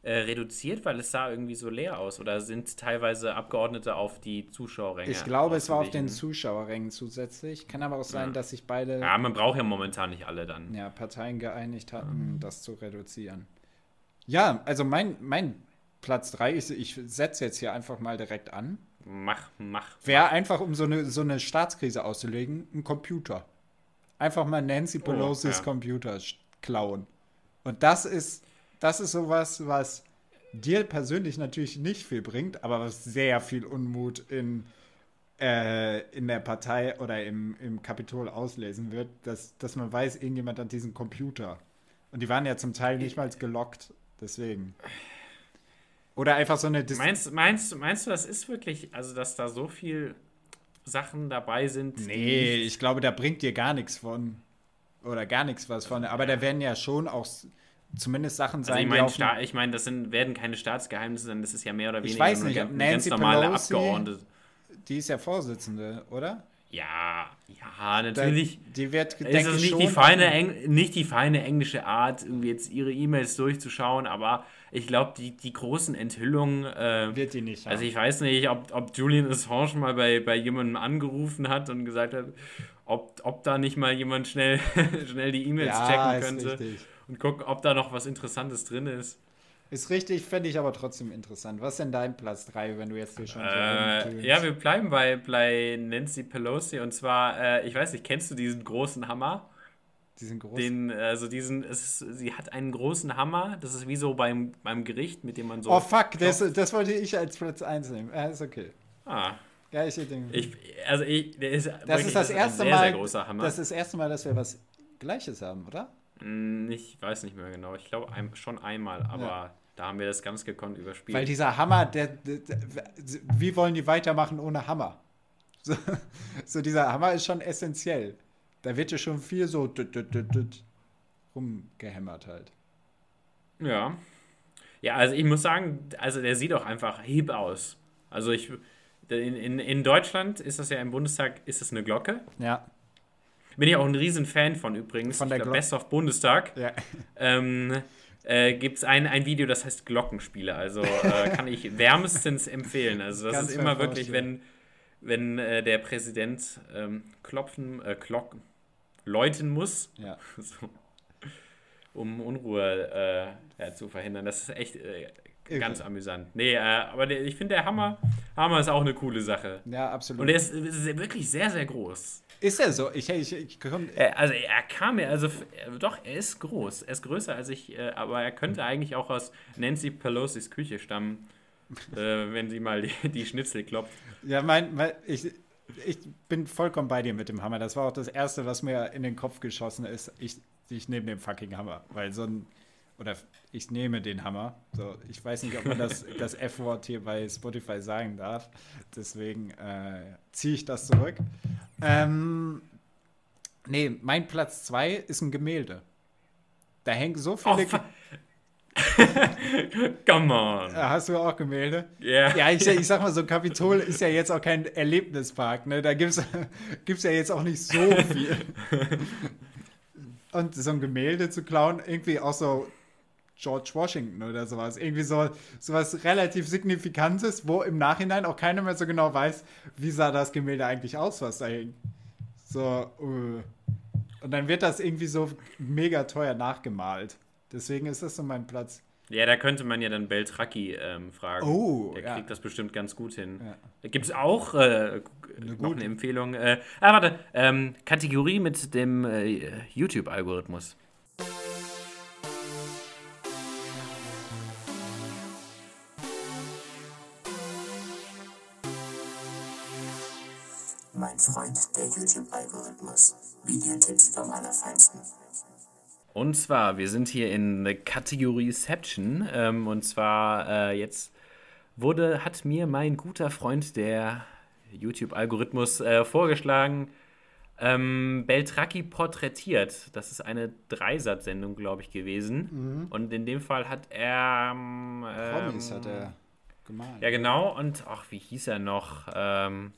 äh, reduziert, weil es sah irgendwie so leer aus? Oder sind teilweise Abgeordnete auf die Zuschauerränge? Ich glaube, es war auf den Zuschauerrängen zusätzlich. Kann aber auch sein, ja. dass sich beide. Ja, man braucht ja momentan nicht alle dann. Ja, Parteien geeinigt hatten, mhm. das zu reduzieren. Ja, also mein, mein Platz 3 ist, ich setze jetzt hier einfach mal direkt an. Mach, mach. Wäre einfach, um so eine, so eine Staatskrise auszulegen, ein Computer. Einfach mal Nancy oh, Pelosi's oh, ja. Computer klauen. Und das ist das ist sowas, was dir persönlich natürlich nicht viel bringt, aber was sehr viel Unmut in, äh, in der Partei oder im, im Kapitol auslesen wird, dass, dass man weiß, irgendjemand hat diesen Computer. Und die waren ja zum Teil nicht mal gelockt. Deswegen. Oder einfach so eine Dis Meinst, meinst, meinst du, das ist wirklich, also dass da so viel Sachen dabei sind? Nee, ich glaube, da bringt dir gar nichts von. Oder gar nichts was von. Aber da werden ja schon auch zumindest Sachen sein, Also ich meine, ich mein, das sind, werden keine Staatsgeheimnisse sein, das ist ja mehr oder Ich weniger weiß nur nicht, eine ganz- Nancy ganz normale Pelosi- Abgeordnete. die ist ja Vorsitzende, oder? Ja, ja, Da- natürlich. Die wird, ist es ich, nicht die, feine, Eng nicht die feine englische Art, irgendwie jetzt ihre E-Mails durchzuschauen, aber ich glaube, die, die großen Enthüllungen, äh, wird die nicht. also haben. ich weiß nicht, ob, ob Julian Assange mal bei, bei jemandem angerufen hat und gesagt hat, ob, ob da nicht mal jemand schnell, schnell die E-Mails ja, checken könnte richtig. und gucken, ob da noch was Interessantes drin ist. Ist richtig, fände ich aber trotzdem interessant. Was ist denn dein Platz 3, wenn du jetzt hier schon Äh, ja, wir bleiben bei, bei Nancy Pelosi und zwar, äh, ich weiß nicht, kennst du diesen großen Hammer? Die sind groß. Den, also diesen, es sie hat einen großen Hammer, das ist wie so beim, beim Gericht, mit dem man so. oh fuck, das, das wollte ich als Platz 1 nehmen. Ja, ist okay. Ah, Ja, ich denke. ich, also ich, der ist das ist das ein erste sehr, Mal. sehr. Das ist das erste Mal, dass wir was Gleiches haben, oder? Hm, Ich weiß nicht mehr genau, ich glaube ein, schon einmal, aber Ja. Da haben wir das ganz gekonnt überspielt. Weil dieser Hammer, der, der, der, wie wollen die weitermachen ohne Hammer? So, so dieser Hammer ist schon essentiell. Da wird ja schon viel so düt, düt, düt, rumgehämmert halt. ja. Ja, also ich muss sagen, also der sieht auch einfach heb aus. Also ich, in, in, in Deutschland ist das ja im Bundestag, ist das eine Glocke. Ja, Bin ich auch ein riesen Fan von übrigens. Von der ich glaub, Glock- Best of Bundestag. ja. ähm, äh, gibt es ein, ein Video, das heißt Glockenspiele. Also äh, kann ich wärmstens empfehlen. Also das Kannst ist immer wirklich, vorstellen. wenn, wenn äh, der Präsident ähm, klopfen, äh, klocken, läuten muss, ja. so, um Unruhe äh, ja, zu verhindern. Das ist echt äh, ganz amüsant. Nee, äh, aber der, ich finde, der Hammer, Hammer ist auch eine coole Sache. Ja, absolut. Und der ist, ist wirklich sehr, sehr groß. Ist er so? Ich, ich, ich komm, Äh, Also er kam mir, also äh, doch, er ist groß. Er ist größer als ich, äh, aber er könnte eigentlich auch aus Nancy Pelosis Küche stammen, wenn sie mal die, die Schnitzel klopft. ja, mein, mein, ich, ich bin vollkommen bei dir mit dem Hammer. Das war auch das Erste, was mir in den Kopf geschossen ist. Ich, ich nehme den fucking Hammer. Weil so ein, oder ich nehme den Hammer. So, ich weiß nicht, ob man das, das F-Wort hier bei Spotify sagen darf. Deswegen äh, ziehe ich das zurück. Ähm, nee, mein Platz 2 ist ein Gemälde. Da hängen so Oh, viele. fu- Come on. Hast du auch Gemälde? Yeah. Ja, ich, ich sag mal, so ein Kapitol ist ja jetzt auch kein Erlebnispark, ne? Da gibt's, gibt's ja jetzt auch nicht so viel. Und so ein Gemälde zu klauen, irgendwie auch so George Washington oder sowas. Irgendwie so sowas relativ Signifikantes, wo im Nachhinein auch keiner mehr so genau weiß, wie sah das Gemälde eigentlich aus, was da hing. So, äh. Und dann wird das irgendwie so mega teuer nachgemalt. Deswegen ist das so mein Platz. Ja, da könnte man ja dann Beltracchi ähm, fragen. Oh, Der ja. kriegt das bestimmt ganz gut hin. Ja. Da gibt es auch äh, noch gute. eine Empfehlung. Äh, ah, warte. Ähm, Kategorie mit dem äh, YouTube-Algorithmus. Mein Freund, der YouTube-Algorithmus. Videotipps vom Allerfeinsten. Und zwar, wir sind hier in der Kategorieception. Ähm, und zwar äh, jetzt wurde, hat mir mein guter Freund, der YouTube-Algorithmus, äh, vorgeschlagen, ähm, Beltracchi porträtiert. Das ist eine Dreisat-Sendung, glaube ich, gewesen. Und in dem Fall hat er. Ähm, Promis ähm, hat er gemalt. Ja, genau. Und, ach, wie hieß er noch? Ähm,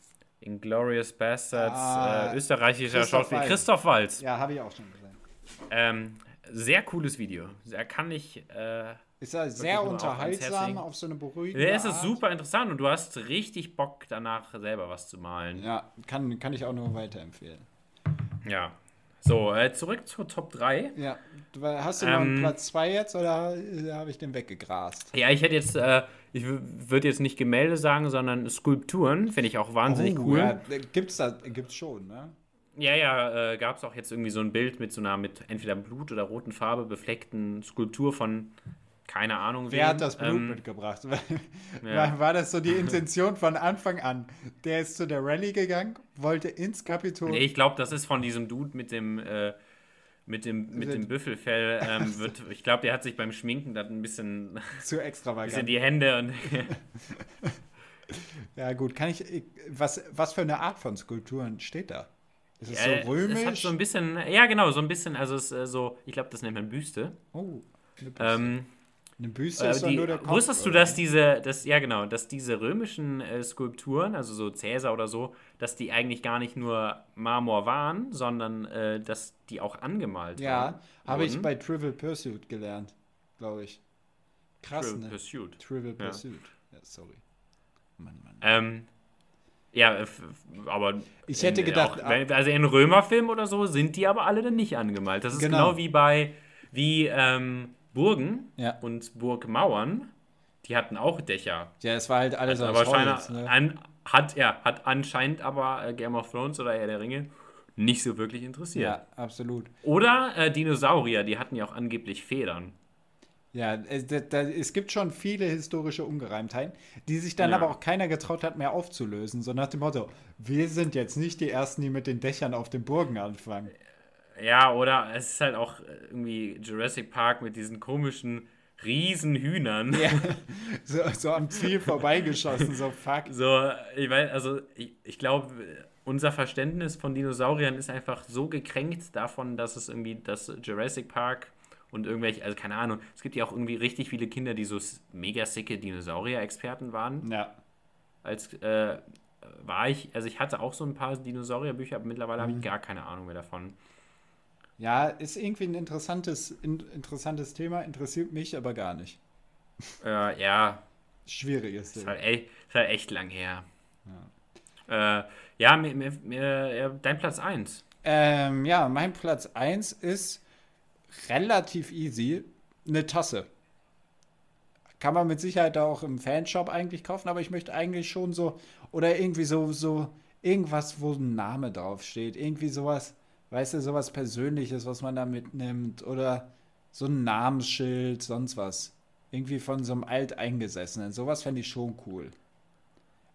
Inglorious Bastards, Ah, äh, österreichischer Christoph Schauspieler. Waltz. Christoph Waltz. Ja, habe ich auch schon gesehen. Ähm, sehr cooles Video. Da kann ich. Äh, Ist er sehr unterhaltsam auf so eine beruhigende ja, es ist Art. super interessant und du hast richtig Bock danach selber was zu malen. Ja, kann, kann ich auch nur weiterempfehlen. Ja. So, äh, zurück zur Top 3. Ja, hast du noch einen Ähm, Platz 2 jetzt oder äh, habe ich den weggegrast? Ja, ich hätte jetzt, äh, ich würde jetzt nicht Gemälde sagen, sondern Skulpturen. Finde ich auch wahnsinnig cool. Oh, Ja, gibt's da, gibt's schon, ne? Ja, ja, äh, gab es auch jetzt irgendwie so ein Bild mit so einer mit entweder Blut oder roten Farbe befleckten Skulptur von keine Ahnung Wer wem. hat das Blut Ähm, mitgebracht? ja. War, war das so die Intention von Anfang an? Der ist zu der Rallye gegangen, wollte ins Kapitol. Nee, ich glaube, das ist von diesem Dude mit dem, äh, mit dem, mit dem Büffelfell ähm, wird, ich glaube, der hat sich beim Schminken dann ein bisschen, Zu bisschen extravagant. die Hände und Ja, gut, kann ich. Was, was für eine Art von Skulpturen steht da? Ist es Äh, so römisch? Es hat so ein bisschen, ja genau, so ein bisschen, also es äh, so, ich glaube, das nennt man Büste. oh, eine Büste. Ähm, eine Büste äh, ist die, nur der Kopf. wusstest du, dass diese, dass, ja genau, dass diese römischen äh, Skulpturen, also so Cäsar oder so, dass die eigentlich gar nicht nur Marmor waren, sondern äh, dass die auch angemalt waren? Ja, habe ich bei Trivial Pursuit gelernt, glaube ich. Krass, Trivial ne? Pursuit. Trivial Ja. Pursuit. Ja, sorry. Mann, Mann. Ähm, ja, f- aber Ich hätte in, gedacht, auch, wenn- also in Römerfilm oder so sind die aber alle dann nicht angemalt. Das ist Genau. genau, wie bei wie ähm, Burgen Ja. und Burgmauern. Die hatten auch Dächer. Ja, es war halt alles aber aus scheine, Holz, ne? an, hat ja hat anscheinend aber äh, Game of Thrones oder Herr der Ringe nicht so wirklich interessiert. Ja, absolut. Oder äh, Dinosaurier, die hatten ja auch angeblich Federn. Ja, es, da, es gibt schon viele historische Ungereimtheiten, die sich dann Ja. aber auch keiner getraut hat, mehr aufzulösen. So nach dem Motto, wir sind jetzt nicht die Ersten, die mit den Dächern auf den Burgen anfangen. Ja, oder es ist halt auch äh, irgendwie Jurassic Park mit diesen komischen Riesenhühnern. Ja, so, so am Ziel vorbeigeschossen, so fuck. So, ich weiß, also ich, ich glaube, unser Verständnis von Dinosauriern ist einfach so gekränkt davon, dass es irgendwie das Jurassic Park und irgendwelche, also keine Ahnung, es gibt ja auch irgendwie richtig viele Kinder, die so mega sicke Dinosaurier-Experten waren. Ja, Als äh, war ich, also ich hatte auch so ein paar Dinosaurierbücher, aber mittlerweile habe ich gar keine Ahnung mehr davon. Ja, ist irgendwie ein interessantes, in, interessantes Thema, interessiert mich aber gar nicht. Äh, ja, Schwieriges ist Thema. halt, echt, ist halt echt lang her. Ja, äh, ja mir, mir, mir, dein Platz 1. Ähm, ja, mein Platz 1 ist relativ easy. Eine Tasse. Kann man mit Sicherheit auch im Fanshop eigentlich kaufen, aber ich möchte eigentlich schon so, oder irgendwie so, so, irgendwas, wo ein Name draufsteht. Irgendwie sowas, weißt du, sowas Persönliches, was man da mitnimmt. Oder so ein Namensschild, sonst was. Irgendwie von so einem Alteingesessenen. Sowas fände ich schon cool.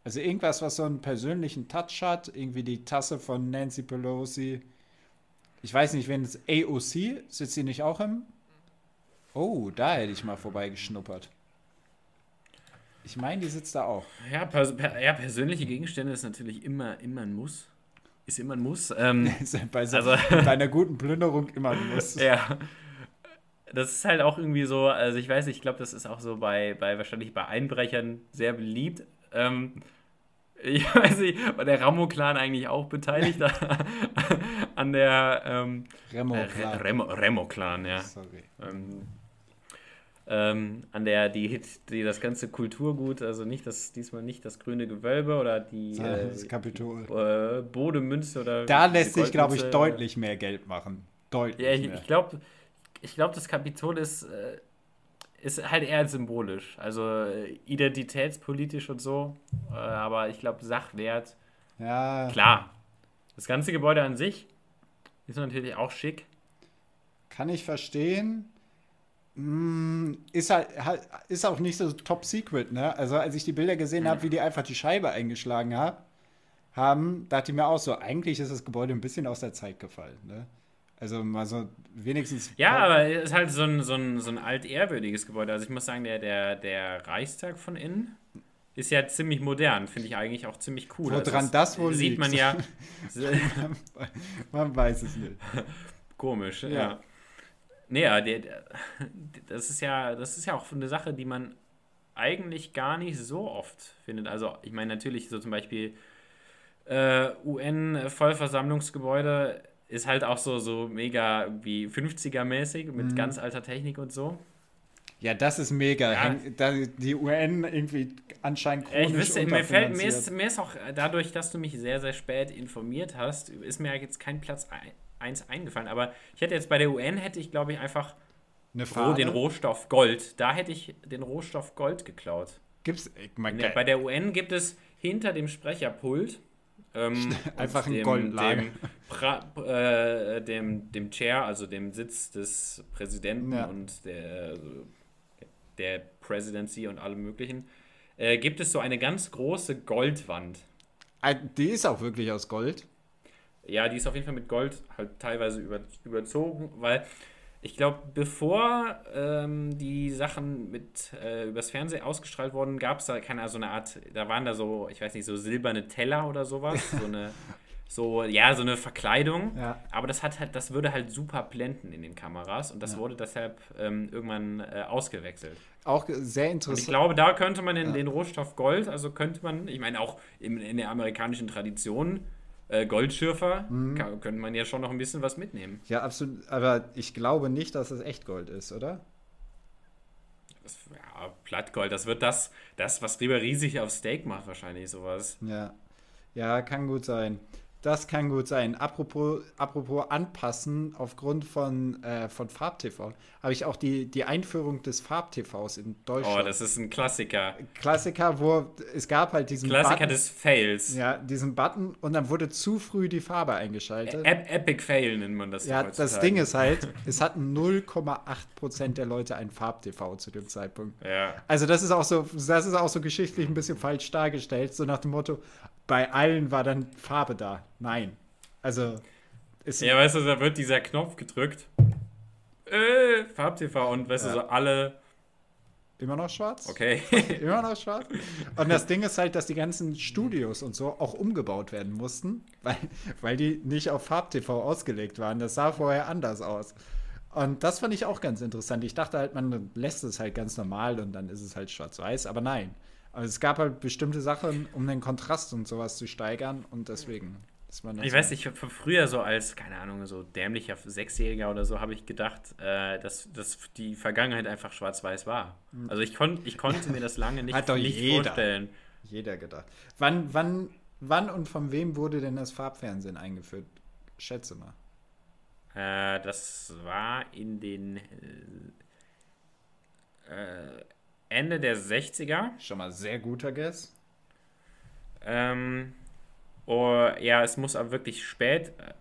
Also irgendwas, was so einen persönlichen Touch hat. Irgendwie die Tasse von Nancy Pelosi. Ich weiß nicht, wenn es AOC, sitzt sie nicht auch im? Oh, da hätte ich mal vorbeigeschnuppert. Ich meine, die sitzt da auch. Ja, pers per ja, persönliche Gegenstände ist natürlich immer, immer ein Muss. Ist immer ein Muss. Ähm, bei, so, Also- einer guten Plünderung immer ein Muss. ja. Das ist halt auch irgendwie so, also ich weiß nicht, ich glaube, das ist auch so bei, bei wahrscheinlich bei Einbrechern sehr beliebt. Ähm, ich weiß nicht, war der Ramo-Clan eigentlich auch beteiligt an der ähm, Remo, äh. Remo, Remo-Clan, ja. Sorry. Ähm, ähm, an der die Hit, die das ganze Kulturgut, also nicht das, diesmal nicht das grüne Gewölbe oder die Das äh, Kapitol. äh, Bodemünze oder Da lässt sich, glaube ich, deutlich mehr Geld machen. Deutlich Ja, ich, mehr. ich glaube, ich glaub, das Kapitol ist, äh, ist halt eher symbolisch. Also äh, identitätspolitisch und so. Äh, aber ich glaube, Sachwert, ja, klar. Das ganze Gebäude an sich ist natürlich auch schick. kann ich verstehen. Mm, Ist halt, ist auch nicht so top secret, ne? Also als ich die Bilder gesehen habe, wie die einfach die Scheibe eingeschlagen hab, haben, dachte ich mir auch so, eigentlich ist das Gebäude ein bisschen aus der Zeit gefallen, ne? Also mal so wenigstens. Ja, aber es ist halt so ein, so ein, so ein altehrwürdiges Gebäude. Also ich muss sagen, der, der, der Reichstag von innen ist ja ziemlich modern. Finde ich eigentlich auch ziemlich cool. Also Woran das wohl Sieht liegt. man ja. Man weiß es nicht. Komisch, ja. Ja. Nee, ja, der, der, das ist ja, das ist ja auch eine Sache, die man eigentlich gar nicht so oft findet. Also, ich meine, natürlich so zum Beispiel äh, UN-Vollversammlungsgebäude ist halt auch so, so mega wie 50er-mäßig mit ganz alter Technik und so. Ja, das ist mega. Ja. Häng- die UN irgendwie anscheinend Ja, ich chronisch wüsste, mir, fällt, mir, ist, mir ist auch dadurch, dass du mich sehr, sehr spät informiert hast, ist mir jetzt kein Platz 1 eingefallen. Aber ich hätte jetzt bei der UN, hätte ich glaube ich einfach Eine Fahne. den Rohstoff Gold. Da hätte ich den Rohstoff Gold geklaut. Gibt's, ich mein, Ja, bei der UN gibt es hinter dem Sprecherpult ähm, Einfach ein Goldlager. Dem, pra, äh, dem, dem Chair, also dem Sitz des Präsidenten Ja. und der, der Presidency und allem möglichen, äh, gibt es so eine ganz große Goldwand. Ah, Die ist auch wirklich aus Gold. Ja, die ist auf jeden Fall mit Gold halt teilweise über, überzogen, weil ich glaube, bevor ähm, die Sachen mit äh, übers Fernsehen ausgestrahlt wurden, gab es da keine so eine Art, da waren da so, ich weiß nicht, so silberne Teller oder sowas, so eine so ja, so eine Verkleidung, Ja. aber das hat halt das würde halt super blenden in den Kameras und das wurde deshalb ähm, irgendwann äh, ausgewechselt. Auch sehr Und ich interessant. glaube, da könnte man in den Rohstoff Gold, also könnte man, ich meine auch in, in der amerikanischen Tradition, äh, Goldschürfer, Mhm. kann, könnte man ja schon noch ein bisschen was mitnehmen. Ja, absolut. Aber ich glaube nicht, dass es Echtgold ist, oder? Das, ja, Plattgold, das wird das, das, was Ribéry sich auf Steak macht, wahrscheinlich sowas. Ja. Ja, kann gut sein. Das kann gut sein. Apropos, apropos anpassen aufgrund von, äh, von FarbTV, habe ich auch die, die Einführung des FarbTVs in Deutschland. Oh, das ist ein Klassiker. Klassiker, wo es gab halt diesen Klassiker Button, des Fails. ja, diesen Button und dann wurde zu früh die Farbe eingeschaltet. Ep Epic Fail nennt man das. ja, heutzutage. das Ding ist halt, es hatten 0,8% der Leute ein FarbTV zu dem Zeitpunkt. Ja. Also das ist auch so, das ist auch so geschichtlich ein bisschen falsch dargestellt, so nach dem Motto, bei allen war dann Farbe da. Nein. Also ist ja, weißt du, da wird dieser Knopf gedrückt. Äh, FarbTV und weißt du, Ja. so alle. immer noch schwarz. Okay. Immer noch schwarz. Und das Ding ist halt, dass die ganzen Studios und so auch umgebaut werden mussten, weil, weil die nicht auf FarbTV ausgelegt waren. Das sah vorher anders aus. Und das fand ich auch ganz interessant. Ich dachte halt, man lässt es halt ganz normal und dann ist es halt schwarz-weiß, aber nein. Also es gab halt bestimmte Sachen, um den Kontrast und sowas zu steigern und deswegen ist man Ich weiß nicht, von früher so als, keine Ahnung, so dämlicher Sechsjähriger oder so, habe ich gedacht, äh, dass, dass die Vergangenheit einfach schwarz-weiß war. Also ich, kon ich konnte mir das lange nicht, Hm. Hat doch nicht jeder. vorstellen. jeder gedacht. Wann, wann, wann und von wem wurde denn das Farbfernsehen eingeführt? Schätze mal. Äh, das war in den äh, äh, Ende der 60er. Schon mal sehr guter Guess. Ähm, oh, ja, es muss aber wirklich spät äh,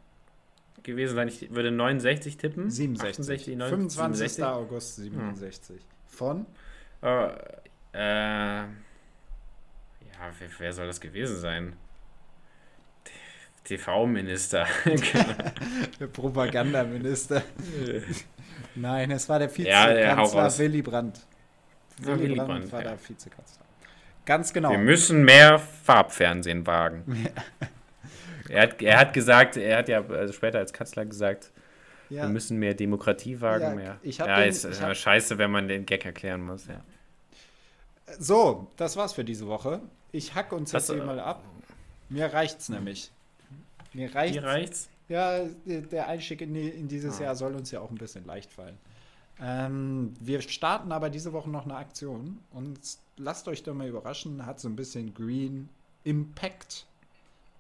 gewesen sein. Ich würde 69 tippen. 67. 68, 9, 25. 67. August 67. Von? Äh, äh, ja, wer, wer soll das gewesen sein? TV-Minister. Der Propagandaminister. Nein, es war der Ja, ja, Vizekanzler raus. Willy Brandt. Ja, Willy Brandt, Brandt, war ja. der Vizekanzler. Ganz genau. Wir müssen mehr Farbfernsehen wagen. er, hat, er hat gesagt, er hat ja also später als Kanzler gesagt, ja, wir müssen mehr Demokratie wagen. Ja, mehr. ich ja, den- ist, ich ist hab- scheiße, wenn man den Gag erklären muss. Ja. So, das war's für diese Woche. Ich hack uns jetzt Hast du- hier mal ab. Mir reicht's nämlich. Mir reicht's. Hier reicht's. Ja, der Einstieg in, die, in Ah. dieses Jahr soll uns ja auch ein bisschen leicht fallen. Ähm, wir starten aber diese Woche noch eine Aktion und lasst euch doch mal überraschen, hat so ein bisschen Green Impact.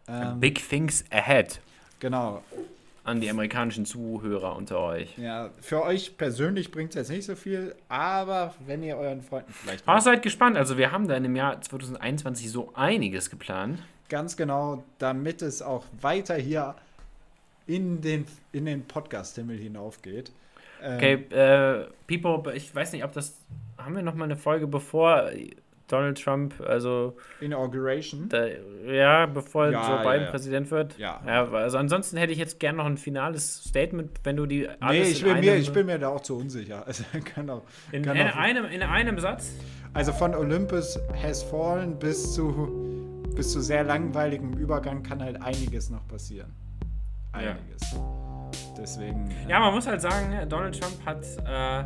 Ähm, Big things ahead genau. an die amerikanischen Zuhörer unter euch. Ja, für euch persönlich bringt es jetzt nicht so viel, aber wenn ihr euren Freunden vielleicht Aber seid gespannt. Also wir haben da in dem Jahr 2021 so einiges geplant. ganz genau, damit es auch weiter hier in den, in den Podcast-Himmel hinaufgeht. Okay, äh, Pipo, ich weiß nicht, ob das. Haben wir noch mal eine Folge bevor Donald Trump, also Inauguration. da, ja, bevor Ja, Joe ja, Biden ja. Präsident wird? Ja. Also ansonsten hätte ich jetzt gerne noch ein finales Statement, wenn du die Nee, alles ich in bin, mir, ich bin mir da auch zu unsicher. Also, kann auch, in, kann in, auch, einem, in einem Satz. also von Olympus has fallen bis zu, bis zu sehr langweiligem Übergang kann halt einiges noch passieren. Ja. Einiges. Deswegen. äh, Ja, man muss halt sagen, Donald Trump hat äh,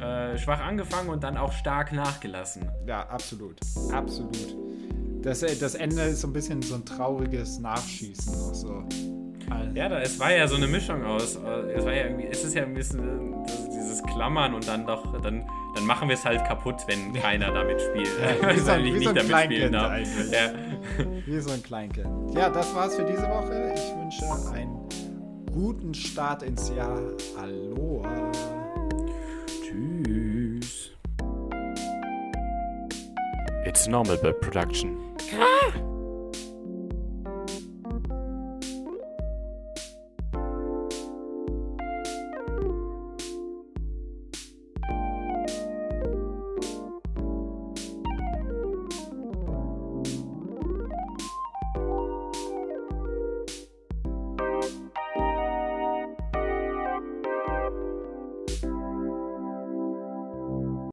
äh, schwach angefangen und dann auch stark nachgelassen. Ja, absolut. Absolut. Das, äh, das Ende ist so ein bisschen so ein trauriges Nachschießen noch so. Al- Ja, da, es war ja so eine Mischung aus. äh, Es war ja irgendwie, es ist ja ein bisschen dieses Klammern und dann doch, dann, dann machen wir es halt kaputt, wenn keiner damit spielt. Ja, wie so ein- wie so ein damit Kleinkind eigentlich. Ja. Wie so ein Kleinkind. Ja, das war's für diese Woche. Ich wünsche einen guten Start ins Jahr. Aloha. Tschüss. It's Normal Bird Production. Ah!